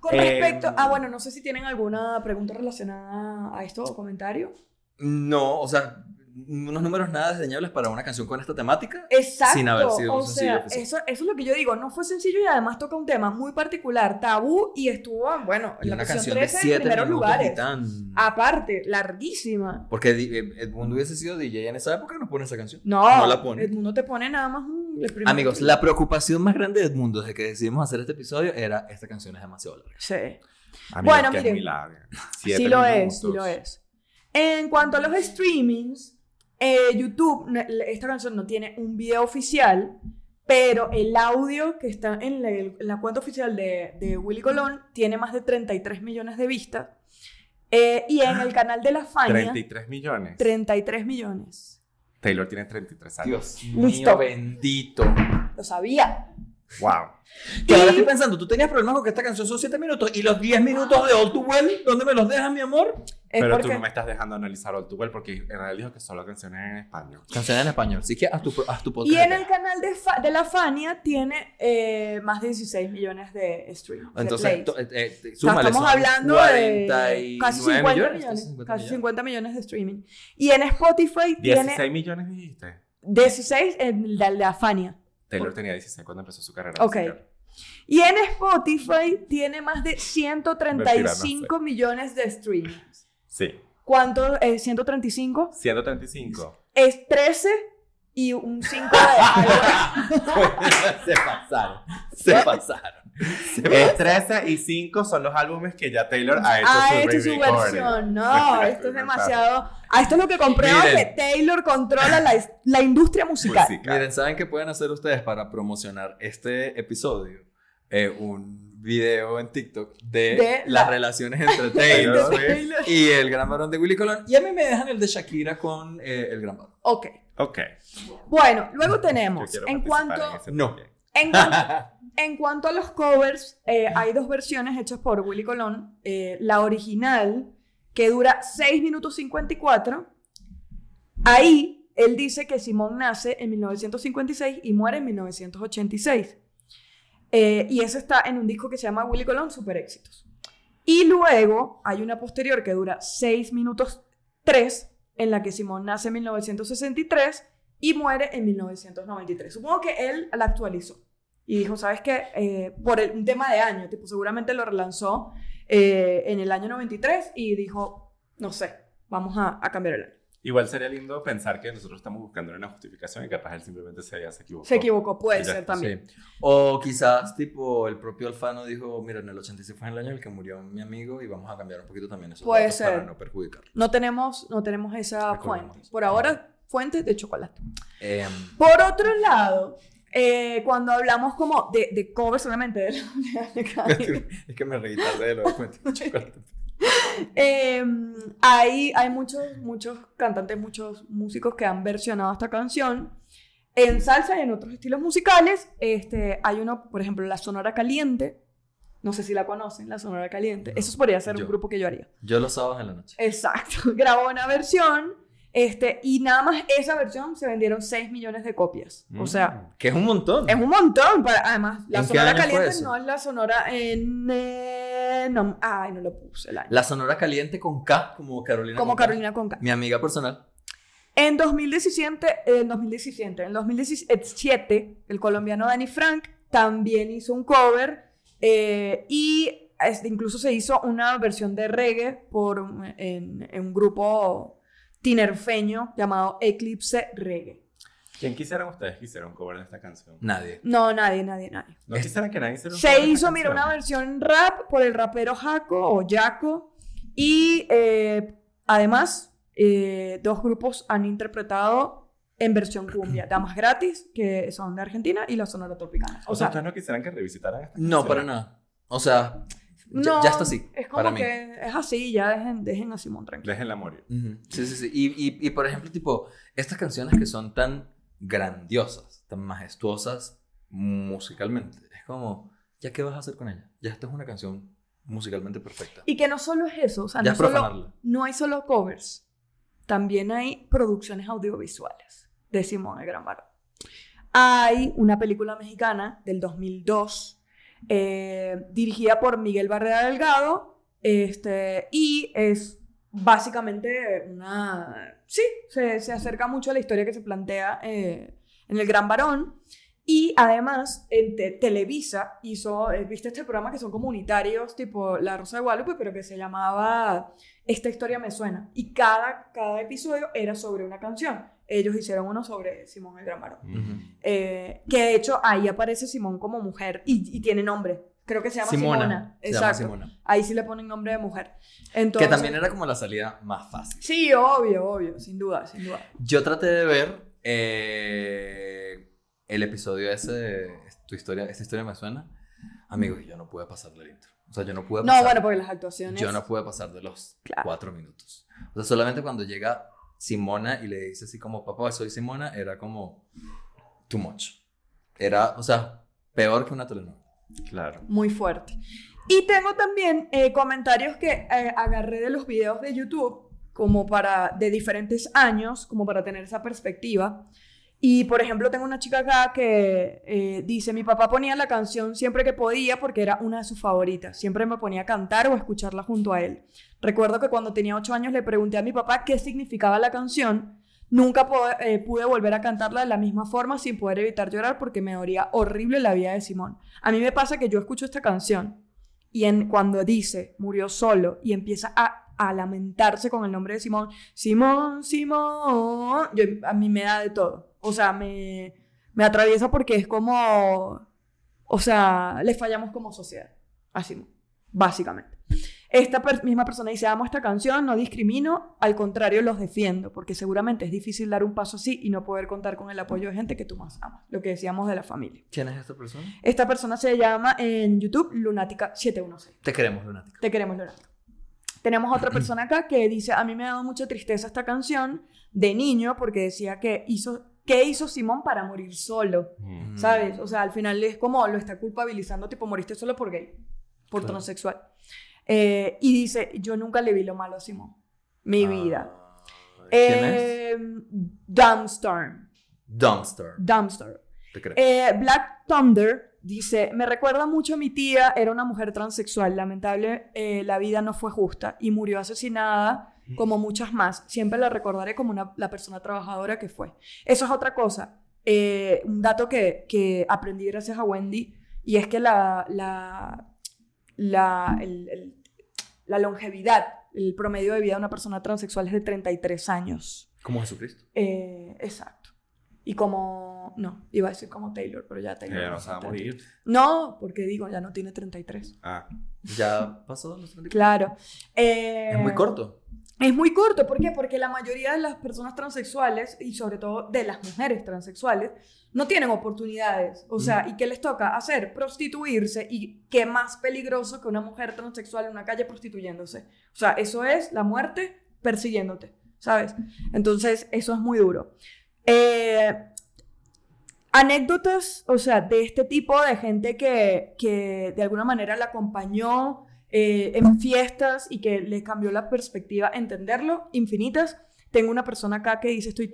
Con Eh, respecto. Ah, bueno, no sé si tienen alguna pregunta relacionada a esto o comentario. No, o sea, unos números nada desdeñables para una canción con esta temática. Exacto. Sin haber sido o un sencillo sea, eso, eso es lo que yo digo. No fue sencillo y además toca un tema muy particular, tabú, y estuvo, bueno, en Y la una canción de 13 en siete primeros minutos lugares. tan... Aparte, larguísima. Porque eh, Edmundo hubiese sido DJ en esa época, no pone esa canción. No, No la pone. Edmundo te pone nada más un. Amigos, la preocupación más grande de Edmundo desde que decidimos hacer este episodio era esta canción es demasiado larga. Sí. Bueno, miren. Sí lo es, sí minutos. lo es. En cuanto a los streamings, eh, YouTube, esta canción no tiene un video oficial, pero el audio que está en la, en la cuenta oficial de, de Willy Colón tiene más de 33 millones de vistas. Eh, y en el canal de la Fania, 33 millones. 33 millones. Taylor tiene 33 años. Dios Listo. mío bendito. Lo sabía. Wow. Que ahora estoy pensando, tú tenías problemas con que esta canción son 7 minutos y los 10 minutos de All Too Well, ¿dónde me los dejas, mi amor? Es Pero porque tú no me estás dejando analizar All Too Well porque en realidad dijo que solo canciones en español. Canciones en español, así que haz tu, haz tu Y en el canal de, Fa- de la Fania tiene eh, más de 16 millones de streams. de Entonces, plays. to- eh, eh, O sea, estamos hablando 49 de casi 50 millones, casi 50 casi millones. 50 millones de streaming. Y en Spotify 16 tiene millones dijiste. 16 en el de la Fania. Taylor tenía 16 cuando empezó su carrera. Ok. musical. Y en Spotify tiene más de Mentira, 135 no millones de streamings. Sí. ¿Cuánto es 135? 135. Es 13 y un 5 de... se pasaron, se pasaron. Es 13 y 5 son los álbumes que ya Taylor ha hecho Ah, su es su versión. No, esto es demasiado. Ah, esto es lo que comprueba que Taylor controla la, la industria musical. Musical. Miren, ¿saben qué pueden hacer ustedes para promocionar este episodio? Eh, un video en TikTok de, De las la- relaciones entre Taylor Taylor. y el gran varón de Willy Colón. Y a mí me dejan el de Shakira con eh, el gran varón. Ok. Ok. Bueno, luego tenemos, en cuanto, en No. En, cuanto, en cuanto a los covers, eh, hay dos versiones hechas por Willy Colón. Eh, la original, que dura 6 minutos 54. Ahí, él dice que Simón nace en 1956 y muere en 1986. Eh, y eso está en un disco que se llama Willy Colón Super Éxitos. Y luego hay una posterior que dura 6 minutos 3, en la que Simón nace en 1963 y muere en 1993. Supongo que él la actualizó y dijo, ¿sabes qué? por el- un tema de año, tipo, seguramente lo relanzó eh, en el año 93 y dijo, no sé, vamos a, a cambiar el año. Igual sería lindo pensar que nosotros estamos buscando una justificación y capaz él simplemente se, ya se equivocó. Se equivocó, puede ya ser está, también. Sí. O quizás, tipo, el propio Alfano dijo, mira, en el 86 fue el año en el que murió mi amigo y vamos a cambiar un poquito también esos Puede datos ser. para no perjudicarlo. No tenemos, no tenemos esa fuente. eso. Por ahora, fuente de chocolate. Em, Por otro lado, eh, cuando hablamos como de, de covers solamente de, de- de- es que me reí tarde de lo de cuento de chocolate. Eh, hay, hay muchos, muchos cantantes, muchos músicos que han versionado esta canción en salsa y en otros estilos musicales. Este, hay uno, por ejemplo, La Sonora Caliente. No sé si la conocen, La Sonora Caliente. No, Eso podría ser yo. un grupo que yo haría. Yo los sábados en la noche. Exacto. Grabó una versión. Este, y nada más esa versión se vendieron 6 millones de copias. O sea, Que es un montón. es un montón. Para, además, la ¿En qué Sonora Caliente no es la Sonora en. eh, no, ay, no lo puse el año. La Sonora Caliente con K, como Carolina. Como con K. Carolina. Mi amiga personal. En 2017, en 2017, en 2017, el colombiano Danny Frank también hizo un cover eh, y este, incluso se hizo una versión de reggae por en un grupo tinerfeño llamado Eclipse Reggae. ¿Quién quisieran ustedes que hiciera un cover de esta canción? Nadie. No, nadie, nadie, nadie. ¿No Es- quisieran que nadie hiciera un cover Se de esta hizo, mira, una versión rap por el rapero Jaco o Jaco. Y eh, además, eh, dos grupos han interpretado en versión cumbia. Damas Gratis, que son de Argentina, y La Sonora Tropicana. O sea, ustedes no quisieran que revisitaran esta No, canción? para nada. O sea, no, ya está así. Es como para mí. que es así, ya dejen, dejen a Simón tranquilo. Déjenla morir. Ujú. Sí, sí, sí. Y, y, y, por ejemplo, tipo, estas canciones que son tan grandiosas, tan majestuosas musicalmente, es como, ¿ya qué vas a hacer con ella? Ya esta es una canción musicalmente perfecta. Y que no solo es eso, o sea, ya no, solo, no hay solo covers, también hay producciones audiovisuales de Simón el Gran Varón. Hay una película mexicana del 2002 eh, dirigida por Miguel Barrera Delgado este, y es básicamente una... Sí, se, se acerca mucho a la historia que se plantea eh, en El Gran Varón. Y además, en Te- Televisa hizo, eh, viste este programa que son comunitarios, tipo La Rosa de Guadalupe, pero que se llamaba Esta historia me suena. Y cada, cada episodio era sobre una canción. Ellos hicieron uno sobre Simón el Gran Varón. Ujú. Eh, que de hecho ahí aparece Simón como mujer y, y tiene nombre. Creo que se llama Simona. Simona. Se llama Exacto. Simona. Ahí sí le ponen nombre de mujer. Entonces, Que también era como la salida más fácil. Sí, obvio, obvio, sin duda, sin duda. Yo traté de ver eh, el episodio ese de tu historia, esta historia me suena. Amigos, yo no pude pasar del intro. O sea, yo no pude No, pasar. bueno, porque las actuaciones. Yo no pude pasar de los Claro. cuatro minutos. O sea, solamente cuando llega Simona y le dice así como, papá, soy Simona, era como too much. Era, o sea, peor que una telenovela. Claro. Muy fuerte. Y tengo también eh, comentarios que eh, agarré de los videos de YouTube, como para, de diferentes años, como para tener esa perspectiva. Y, por ejemplo, tengo una chica acá que eh, dice, mi papá ponía la canción siempre que podía porque era una de sus favoritas. Siempre me ponía a cantar o a escucharla junto a él. Recuerdo que cuando tenía ocho años le pregunté a mi papá qué significaba la canción. Nunca eh, pude volver a cantarla de la misma forma sin poder evitar llorar porque me dolía horrible la vida de Simón. A mí me pasa que yo escucho esta canción y en, cuando dice murió solo y empieza a, lamentarse con el nombre de Simón, Simón, Simón, yo- a mí me da de todo. O sea, me, me atraviesa porque es como, o sea, le fallamos como sociedad a Simón, básicamente. Esta per- misma persona dice, amo esta canción, no discrimino, al contrario los defiendo, porque seguramente es difícil dar un paso así y no poder contar con el apoyo de gente que tú más amas, lo que decíamos de la familia. ¿Quién es esta persona? Esta persona se llama en YouTube Lunática716. Te queremos, Lunática. Te queremos, Lunática. Tenemos otra persona acá que dice, a mí me ha dado mucha tristeza esta canción de niño porque decía que hizo, ¿qué hizo Simón para morir solo? Mm. ¿Sabes? O sea, al final es como lo está culpabilizando, tipo, moriste solo por gay, por Claro. transexual. Eh, y dice, yo nunca le vi lo malo a Simón. Mi vida. Ah, ¿Quién es? Eh, Dumbstorm. Dumpster. Dumbstorm. Te creo. Eh, Black Thunder dice, me recuerda mucho a mi tía, era una mujer transexual, lamentable, eh, la vida no fue justa y murió asesinada como muchas más. Siempre la recordaré como una- la persona trabajadora que fue. Eso es otra cosa. Eh, un dato que, que aprendí gracias a Wendy y es que la, la, la, el- el- la longevidad, el promedio de vida de una persona transexual es de 33 años. Como Jesucristo. Eh, exacto. Y como, no, iba a decir como Taylor, pero ya Taylor. ya no se va a morir. No, porque digo, ya no tiene 33. Ah. Ya pasó los 34. Claro. Eh, Es muy corto. Es muy corto, ¿por qué? Porque la mayoría de las personas transexuales, y sobre todo de las mujeres transexuales, no tienen oportunidades. O sea, ¿y qué les toca hacer? Prostituirse. ¿Y qué más peligroso que una mujer transexual en una calle prostituyéndose? O sea, eso es la muerte persiguiéndote, ¿sabes? Entonces, eso es muy duro. Eh, anécdotas, o sea, de este tipo de gente que, que de alguna manera la acompañó eh, en fiestas y que le cambió la perspectiva, entenderlo, infinitas. Tengo una persona acá que dice, estoy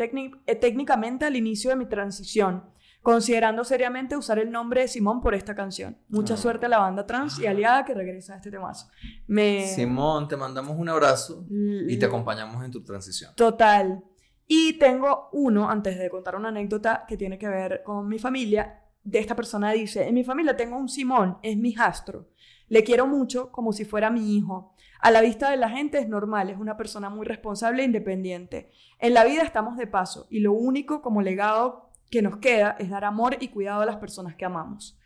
eh, técnicamente al inicio de mi transición, considerando seriamente usar el nombre de Simón por esta canción. Mucha Ah. suerte a la banda trans y aliada que regresa a este temazo. Me... Simón, te mandamos un abrazo y te acompañamos en tu transición. Total. Y tengo uno, antes de contar una anécdota que tiene que ver con mi familia, de esta persona dice, en mi familia tengo un Simón, es mi hijastro. Le quiero mucho como si fuera mi hijo. A la vista de la gente es normal, es una persona muy responsable e independiente. En la vida estamos de paso y lo único como legado que nos queda es dar amor y cuidado a las personas que amamos.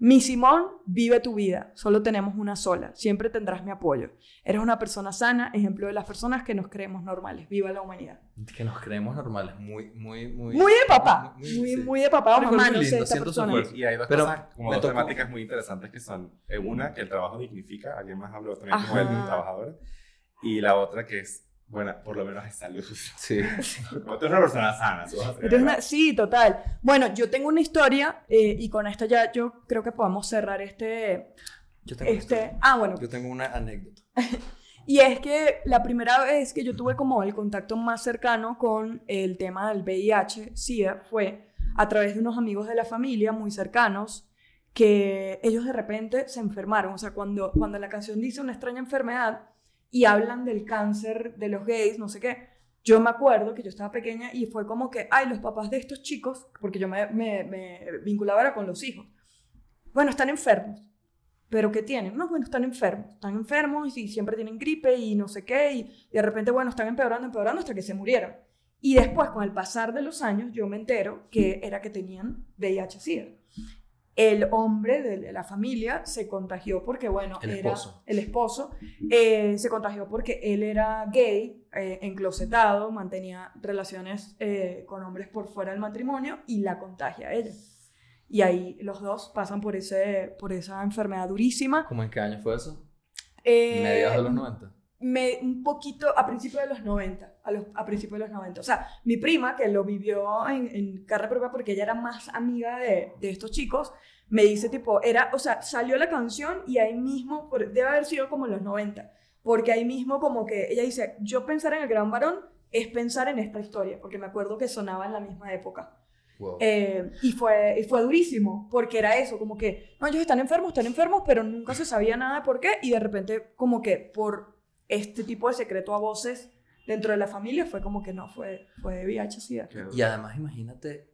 Mi Simón, vive tu vida, solo tenemos una sola, siempre tendrás mi apoyo. Eres una persona sana, ejemplo de las personas que nos creemos normales. Viva la humanidad. Que nos creemos normales. Muy, muy, muy. Muy de papá, muy, sí. muy, de papá o mamá, muy no sé, lindo, esta siento su persona. fuerza. Y hay dos Pero cosas, como dos tocó. temáticas muy interesantes que son, eh, una, que el trabajo dignifica, alguien más habló también como Ajá. el trabajador, y la otra que es, bueno, por lo menos es salud. Sí. Tú eres una persona sana, tú vas a tener- Eres una- Sí, total. Bueno, yo tengo una historia eh, y con esto ya yo creo que podemos cerrar este... Yo tengo, una este ah, bueno. Yo tengo una anécdota. Y es que la primera vez que yo tuve como el contacto más cercano con el tema del VIH, SIDA, fue a través de unos amigos de la familia muy cercanos que ellos de repente se enfermaron. O sea, cuando, cuando la canción dice una extraña enfermedad y hablan del cáncer de los gays, no sé qué, yo me acuerdo que yo estaba pequeña y fue como que, ay, los papás de estos chicos, porque yo me, me, vinculaba era con los hijos, bueno, están enfermos. ¿Pero qué tienen? No, bueno, están enfermos. Están enfermos y siempre tienen gripe y no sé qué. Y, y de repente, bueno, están empeorando, empeorando hasta que se murieron. Y después, con el pasar de los años, yo me entero que era que tenían VIH-Sida. El hombre de la familia se contagió porque, bueno, El era esposo. el esposo, eh, se contagió porque él era gay, eh, enclosetado, mantenía relaciones eh, con hombres por fuera del matrimonio y la contagia a ella. Y ahí los dos pasan por, ese, por esa enfermedad durísima. ¿Cómo en qué año fue eso? Eh, Mediados de los 90. Me- un poquito a principios de los 90, a, los, a principios de los 90. O sea, mi prima, que lo vivió en, en carne propia porque ella era más amiga de, de estos chicos, me dice tipo, era, o sea, salió la canción y ahí mismo, por- debe haber sido como en los 90, porque ahí mismo como que ella dice, yo pensar en el gran varón es pensar en esta historia, porque me acuerdo que sonaba en la misma época. Wow. Eh, y, fue, y fue durísimo, porque era eso, como que, no, ellos están enfermos, están enfermos, pero nunca se sabía nada de por qué, y de repente, como que por este tipo de secreto a voces dentro de la familia, fue como que no, fue, fue VIH-Sida. Y además imagínate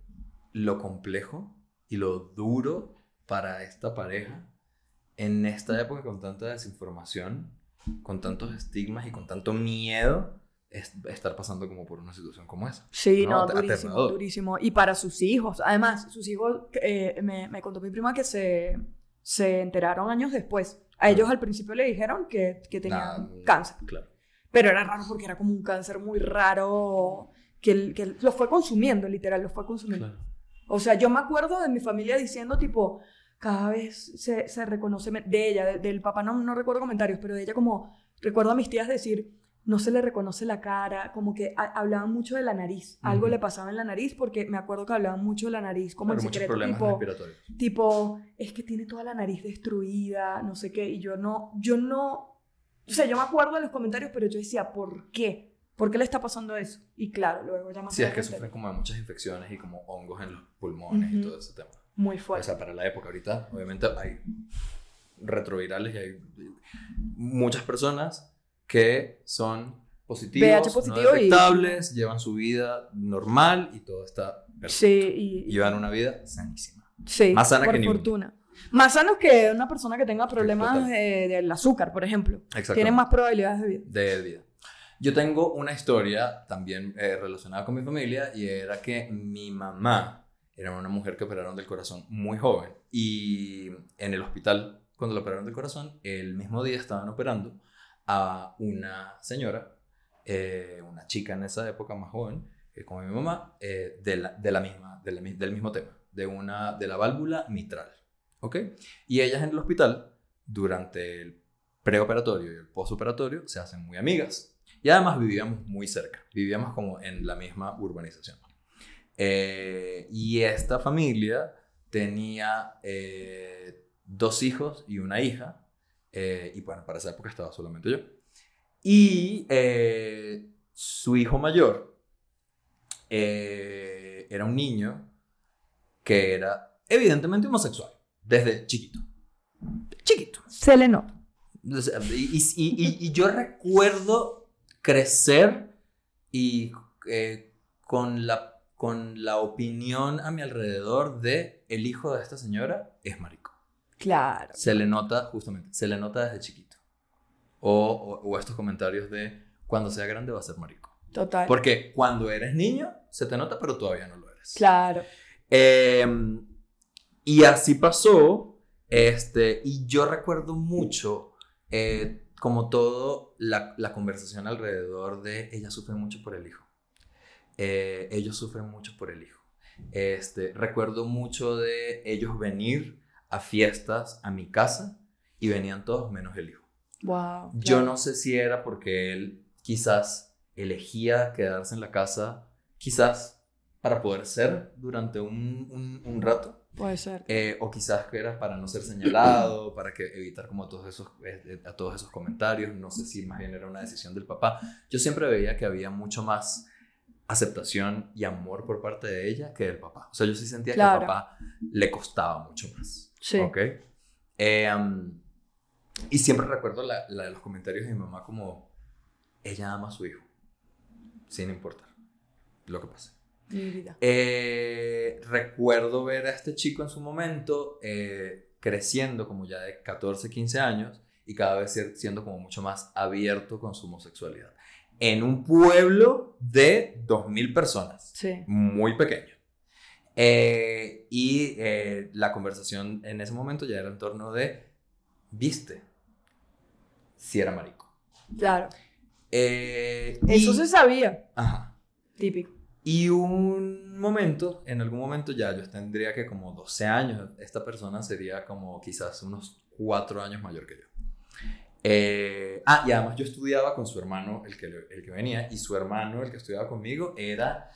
lo complejo y lo duro para esta pareja en esta época con tanta desinformación, con tantos estigmas y con tanto miedo, es- estar pasando como por una situación como esa. Sí, No, no, durísimo, aterrador. durísimo. Y para sus hijos, además, sus hijos, eh, me, me contó mi prima que se, se enteraron años después. A ellos al principio le dijeron que, que tenían Nada, cáncer. Claro. Pero era raro porque era como un cáncer muy raro que, el- que lo fue consumiendo, literal, lo fue consumiendo. claro. O sea, yo me acuerdo de mi familia diciendo tipo, cada vez se, se reconoce, de ella, de- del papá no, no recuerdo comentarios, pero de ella como, recuerdo a mis tías decir, no se le reconoce la cara, como que ha- hablaban mucho de la nariz, algo Ujú. le pasaba en la nariz porque me acuerdo que hablaban mucho de la nariz, como Claro, en muchos secreto, problemas tipo, respiratorios. tipo, es que tiene toda la nariz destruida, no sé qué, y yo no, yo no, o sea, yo me acuerdo de los comentarios, pero yo decía, ¿por qué? ¿Por qué le está pasando eso? Y claro, luego ya más Sí, es que sufren como de muchas infecciones y como hongos en los pulmones y Ujú. todo ese tema. muy O fuerte. sea, para la época ahorita, obviamente hay retrovirales y hay muchas personas que son positivos, positivo no y- detectables, llevan su vida normal y todo está perfecto. Sí, y, Y llevan una vida sanísima. Sí, Más sana por que fortuna. Más sanos que una persona que tenga problemas eh, del azúcar, por ejemplo. Exacto. Tienen más probabilidades de vida. de vida. Yo tengo una historia también eh, relacionada con mi familia y era que mi mamá era una mujer que operaron del corazón muy joven y en el hospital cuando la operaron del corazón el mismo día estaban operando a una señora, eh, una chica en esa época más joven eh, como mi mamá eh, de, la, de la misma, de del mismo tema, de, una, de la válvula mitral. ¿Ok? Y ellas en el hospital durante el preoperatorio y el postoperatorio se hacen muy amigas. Y además vivíamos muy cerca, vivíamos como en la misma urbanización. Eh, y esta familia tenía dos hijos y una hija. Eh, y bueno, para esa época estaba solamente yo. Y eh, su hijo mayor eh, era un niño que era evidentemente homosexual, desde chiquito. Chiquito. Se le nota. Y, y- y- y yo recuerdo crecer y con, la, con la opinión a mi alrededor de el hijo de esta señora es marico. Claro. Se le nota, justamente, se le nota desde chiquito. O, o- o estos comentarios de cuando sea grande va a ser marico. Total. Porque cuando eres niño se te nota, pero todavía no lo eres. Claro. Eh, y así pasó, este, y yo recuerdo mucho, eh, como todo, la, la conversación alrededor de ella sufre mucho por el hijo. Eh, ellos sufren mucho por el hijo. Este, recuerdo mucho de ellos venir a fiestas a mi casa y venían todos menos el hijo. Wow. Yo no sé si era porque él quizás elegía quedarse en la casa, quizás para poder ser durante un, un- un rato, Puede ser. eh, o quizás que era para no ser señalado, para que evitar como todos esos, eh, a todos esos comentarios, no sé si más bien era una decisión del papá. Yo siempre veía que había mucho más aceptación y amor por parte de ella que del papá. O sea, yo sí sentía que al papá le costaba mucho más. Sí. ¿Ok? Eh, um, y siempre recuerdo la, la los comentarios de mi mamá como, ella ama a su hijo, sin importar lo que pase. Eh, recuerdo ver a este chico en su momento eh, creciendo como ya de 14, 15 años y cada vez siendo como mucho más abierto con su homosexualidad. En un pueblo de 2.000 personas Sí. muy pequeño. Eh, y eh, la conversación en ese momento ya era en torno de, viste, si era marico. Claro. Eh, Eso y- se sabía. Ajá. Típico. Y un momento, en algún momento ya yo tendría que como 12 años, esta persona sería como quizás unos 4 años mayor que yo. Eh, ah, y además yo estudiaba con su hermano, el que, el que venía, y su hermano, el que estudiaba conmigo, era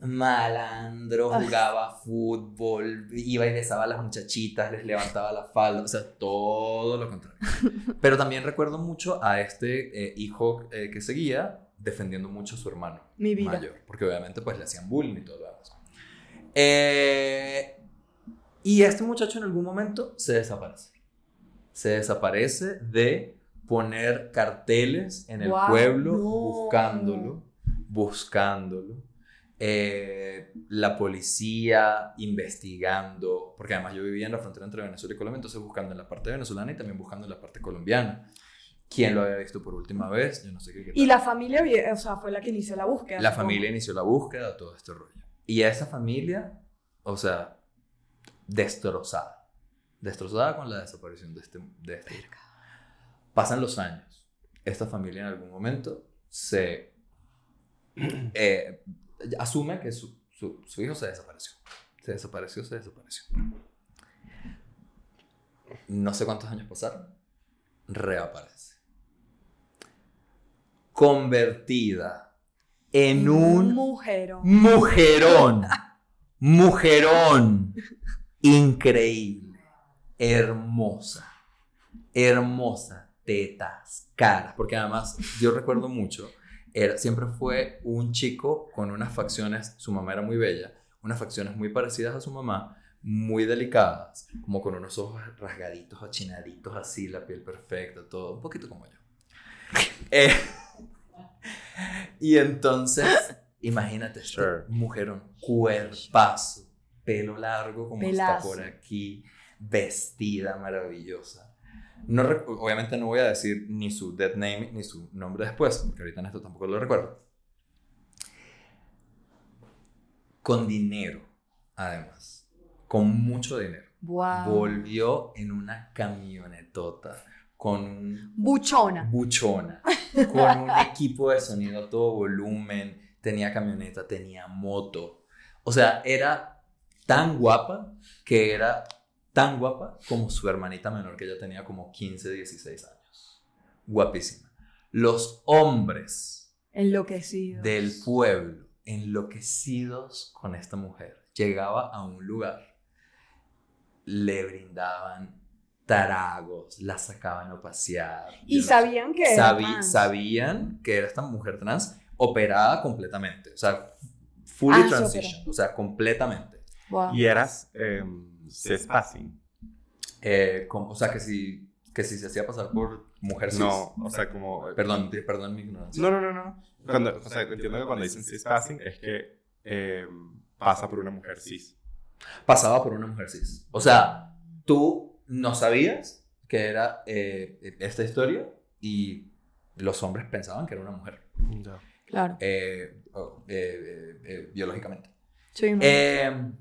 malandro, Ay. jugaba fútbol, iba y besaba a las muchachitas, les levantaba la falda, o sea, todo lo contrario. Pero también recuerdo mucho a este eh, hijo eh, que seguía defendiendo mucho a su hermano Mi vida. mayor, porque obviamente pues le hacían bullying y todo lo demás. Eh, y este muchacho en algún momento se desaparece. Se desaparece de poner carteles en el pueblo no. buscándolo, buscándolo. Eh, la policía investigando, porque además yo vivía en la frontera entre Venezuela y Colombia, entonces buscando en la parte venezolana y también buscando en la parte colombiana. ¿Quién lo había visto por última vez? Yo no sé qué. qué Y la familia, o sea, fue la que inició la búsqueda. La familia inició la búsqueda todo este rollo. Y a esa familia, o sea, destrozada. Destrozada con la desaparición de este. De este. Pasan los años. Esta familia en algún momento se. eh, asume que su, su- su hijo se desapareció. Se desapareció, se desapareció. No sé cuántos años pasaron. Reaparece. Convertida en un Mujerón. Mujerón. Mujerón. Increíble. Hermosa. Hermosa. Tetas. Caras. Porque además, yo recuerdo mucho. Era, siempre fue un chico con unas facciones. Su mamá era muy bella. Unas facciones muy parecidas a su mamá. Muy delicadas. Como con unos ojos rasgaditos, achinaditos, así. La piel perfecta. Todo. Un poquito como yo. Eh, y entonces, imagínate, este Sure. mujerón, cuerpazo, pelo largo como está por aquí, vestida maravillosa. No, obviamente no voy a decir ni su dead name ni su nombre después, porque ahorita en esto tampoco lo recuerdo. Con dinero, además, con mucho dinero. Wow. Volvió en una camionetota con Buchona. buchona, con un equipo de sonido a todo volumen, tenía camioneta, tenía moto. O sea, era tan guapa que era tan guapa como su hermanita menor, que ella tenía como 15, 16 años. Guapísima. Los hombres Enloquecido. del pueblo, enloquecidos con esta mujer, llegaba a un lugar, le brindaban taragos, la sacaban a pasear. Y sabían que era trans. sabían que era esta mujer trans operada completamente, o sea, fully Ah, se transition, o sea, completamente. Wow. Y eras eh, cis-passing. Eh, como- o sea, que si, que si se hacía pasar por mujer cis. No, o sea, como... Perdón, di- perdón mi ignorancia. No, no, no, no. Cuando, o sea, entiendo que cuando dicen cis-passing es que eh, pasa por una mujer cis. pasaba por una mujer cis. O sea, tú no sabías que era eh, esta historia y los hombres pensaban que era una mujer Claro. eh, eh, eh, eh, biológicamente. Sí, no. Eh,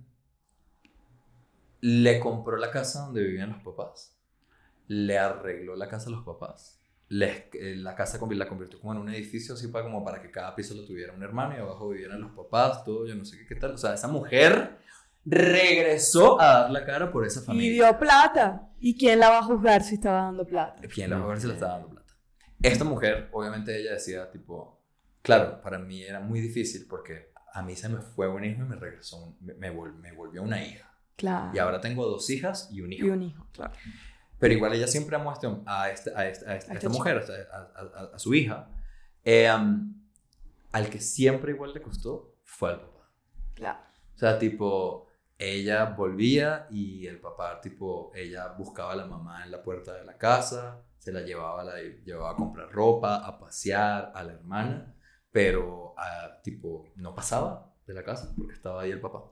le compró la casa donde vivían los papás, le arregló la casa a los papás. Les- eh, la casa la convirtió como en un edificio así para, como para que cada piso lo tuviera un hermano y abajo vivieran los papás, todo, yo no sé qué, qué tal. O sea, esa mujer regresó a dar la cara por esa y familia. dio plata. ¿Y quién la va a juzgar si estaba dando plata? ¿Quién la va a ver si le está dando plata? Esta mujer, obviamente ella decía, tipo, claro, para mí era muy difícil porque a mí se me fue un hijo y me regresó, un- me, me vol- me volvió una hija. Claro. Y ahora tengo dos hijas y un hijo. Y un hijo, claro. Pero igual ella siempre amó a, este, a, este- a, este- a este- esta este mujer, a, su hija. Eh, um, al que siempre igual le costó fue al papá. Claro. O sea, tipo, ella volvía y el papá, tipo, ella buscaba a la mamá en la puerta de la casa, se la llevaba, la llevaba a comprar ropa, a pasear, a la hermana, pero, ah, tipo, no pasaba de la casa porque estaba ahí el papá.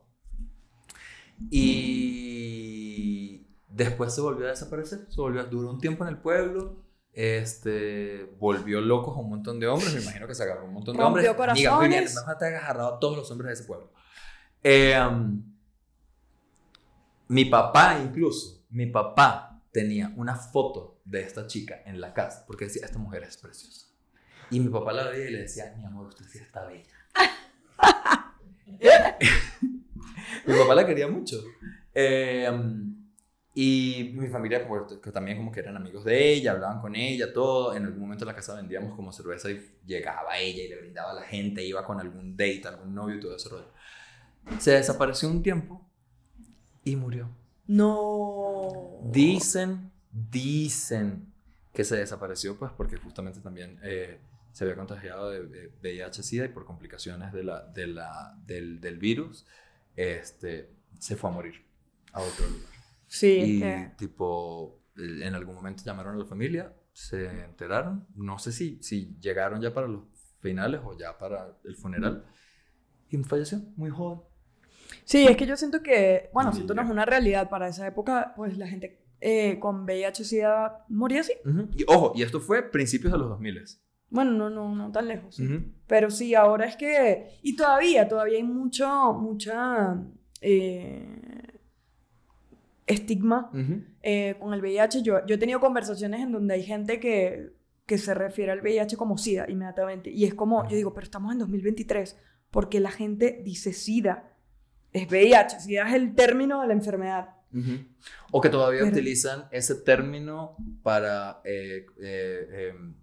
Y después se volvió a desaparecer, se volvió, duró un tiempo en el pueblo, este, volvió locos a un montón de hombres, me imagino que se agarró un montón de Rompió hombres. Amiga, muy bien, corazones. mejor te agarrado a todos los hombres de ese pueblo. Eh, um, Mi papá incluso, mi papá tenía una foto de esta chica en la casa porque decía, esta mujer es preciosa. Y mi papá la veía y le decía, mi amor, usted sí está bella. mi papá la quería mucho. Eh, y mi familia, pues, que también como que eran amigos de ella, hablaban con ella, todo. En algún momento en la casa vendíamos como cerveza y llegaba ella y le brindaba a la gente, iba con algún date, algún novio y todo ese rollo. Se desapareció un tiempo y murió. No. Dicen, dicen que se desapareció pues porque justamente también eh, se había contagiado de, de VIH-Sida y por complicaciones de la, de la, del, del virus, este, se fue a morir a otro lugar. Sí, y que- tipo, en algún momento llamaron a la familia, se enteraron, no sé si, si llegaron ya para los finales o ya para el funeral, y falleció muy joven. Sí, es que yo siento que, bueno, Sí, siento no es una realidad para esa época, pues la gente eh, con VIH-Sida moría así. Y ojo, y esto fue principios de los 2000. Bueno, no, no, no tan lejos. Pero sí, ahora es que. Y todavía, todavía hay mucho, mucha. eh, estigma eh, con el VIH. Yo, yo he tenido conversaciones en donde hay gente que, que se refiere al VIH como SIDA inmediatamente. Y es como, yo digo, pero estamos en 2023, porque la gente dice SIDA. Es VIH, SIDA es el término de la enfermedad. O que todavía Pero- utilizan ese término para eh, eh, em,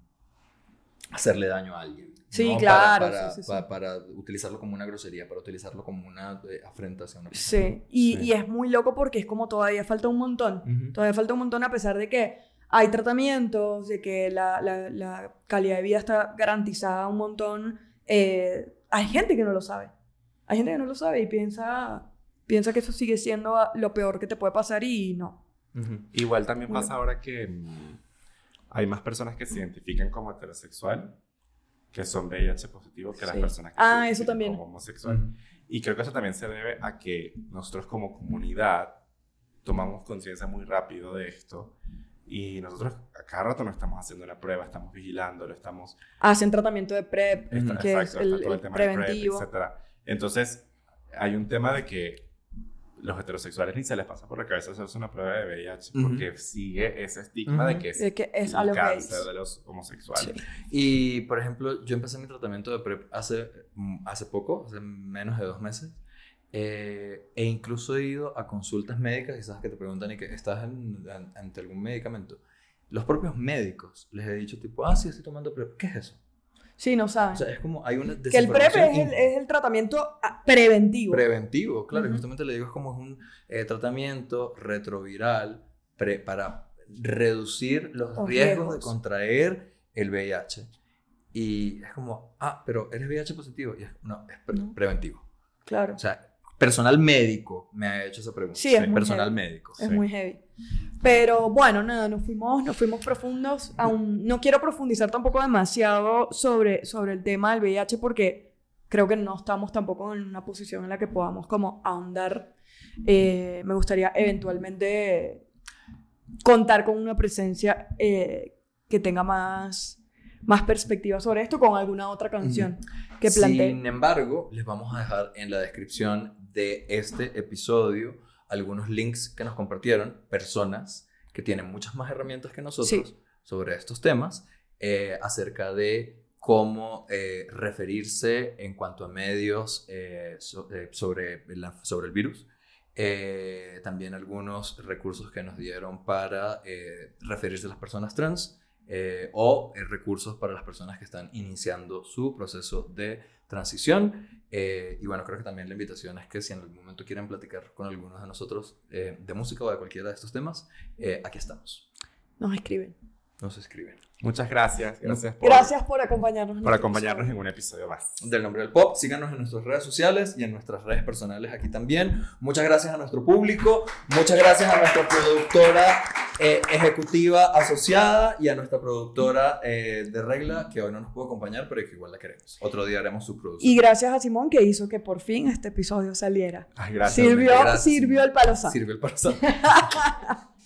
hacerle daño a alguien. Sí, ¿no? claro, Para, para, sí, sí, sí. pa- para utilizarlo como una grosería, para utilizarlo como una eh, afrenta hacia una Sí, y, Sí. y es muy loco porque es como todavía falta un montón. Ujú. Todavía falta un montón a pesar de que hay tratamientos, de que la, la- la calidad de vida está garantizada un montón. eh, hay gente que no lo sabe. Hay gente que no lo sabe y piensa, piensa que eso sigue siendo lo peor que te puede pasar y no. Ujú. Igual también pasa ahora que hay más personas que se identifican como heterosexual que son VIH positivo que las Sí. personas que Ah, se eso identifican también. como homosexual. Y creo que eso también se debe a que nosotros como comunidad tomamos conciencia muy rápido de esto y nosotros a cada rato no estamos haciendo la prueba, estamos vigilándolo, estamos Hacen tratamiento de PrEP, Ujú. que Exacto, es está el, todo el tema PrEP, preventivo. etcétera. Entonces, hay un tema de que los heterosexuales ni se les pasa por la cabeza hacerse una prueba de VIH porque sigue ese estigma de Ujú. que es, de que es cáncer gays. de los homosexuales. Sí. Y, por ejemplo, yo empecé mi tratamiento de PrEP hace, mm, hace poco, hace menos de dos meses. eh, e incluso he ido a consultas médicas y sabes que te preguntan y que estás en- an- ante algún medicamento. Los propios médicos les he dicho tipo, ah, sí, estoy tomando PrEP. ¿Qué es eso? Sí, no saben. O sea, es como hay una que el PrEP es el, es el tratamiento ah, preventivo. preventivo, claro. y Ujú. justamente le digo, es como un eh, tratamiento retroviral pre- para reducir los Los riesgos, de riesgos. contraer el VIH. Y es como, ah, pero eres VIH positivo. Y es, no, es pre- No. preventivo. claro. O sea, personal médico me ha hecho esa pregunta. Sí, es muy personal heavy. médico. Es Sí. muy heavy. Pero bueno, nada, nos fuimos, nos fuimos profundos. Aún no quiero profundizar tampoco demasiado sobre, sobre el tema del VIH porque creo que no estamos tampoco en una posición en la que podamos como ahondar. Eh, me gustaría eventualmente contar con una presencia eh, que tenga más, más perspectiva sobre esto con alguna otra canción que plantee. Sin embargo, les vamos a dejar en la descripción de este episodio algunos links que nos compartieron personas que tienen muchas más herramientas que nosotros Sí. sobre estos temas eh, acerca de cómo eh, referirse en cuanto a medios eh, so- eh, sobre, la- sobre el virus. Eh, también algunos recursos que nos dieron para eh, referirse a las personas trans eh, o eh, recursos para las personas que están iniciando su proceso de transición. Eh, y bueno, creo que también la invitación es que si en algún momento quieren platicar con algunos de nosotros eh, de música o de cualquiera de estos temas, aquí estamos. Nos escriben. Nos escriben. Muchas gracias. Gracias por, Gracias por acompañarnos. en por este acompañarnos episodio. en un episodio más. Del nombre del pop, síganos en nuestras redes sociales y en nuestras redes personales aquí también. Muchas gracias a nuestro público, muchas gracias a nuestra productora eh, ejecutiva asociada y a nuestra productora eh, de regla que hoy no nos pudo acompañar, pero que igual la queremos. Otro día haremos su producción. Y gracias a Simón que hizo que por fin este episodio saliera. Ay, gracias. Sirvió, Gracias, sirvió el palo santo. Sirve el para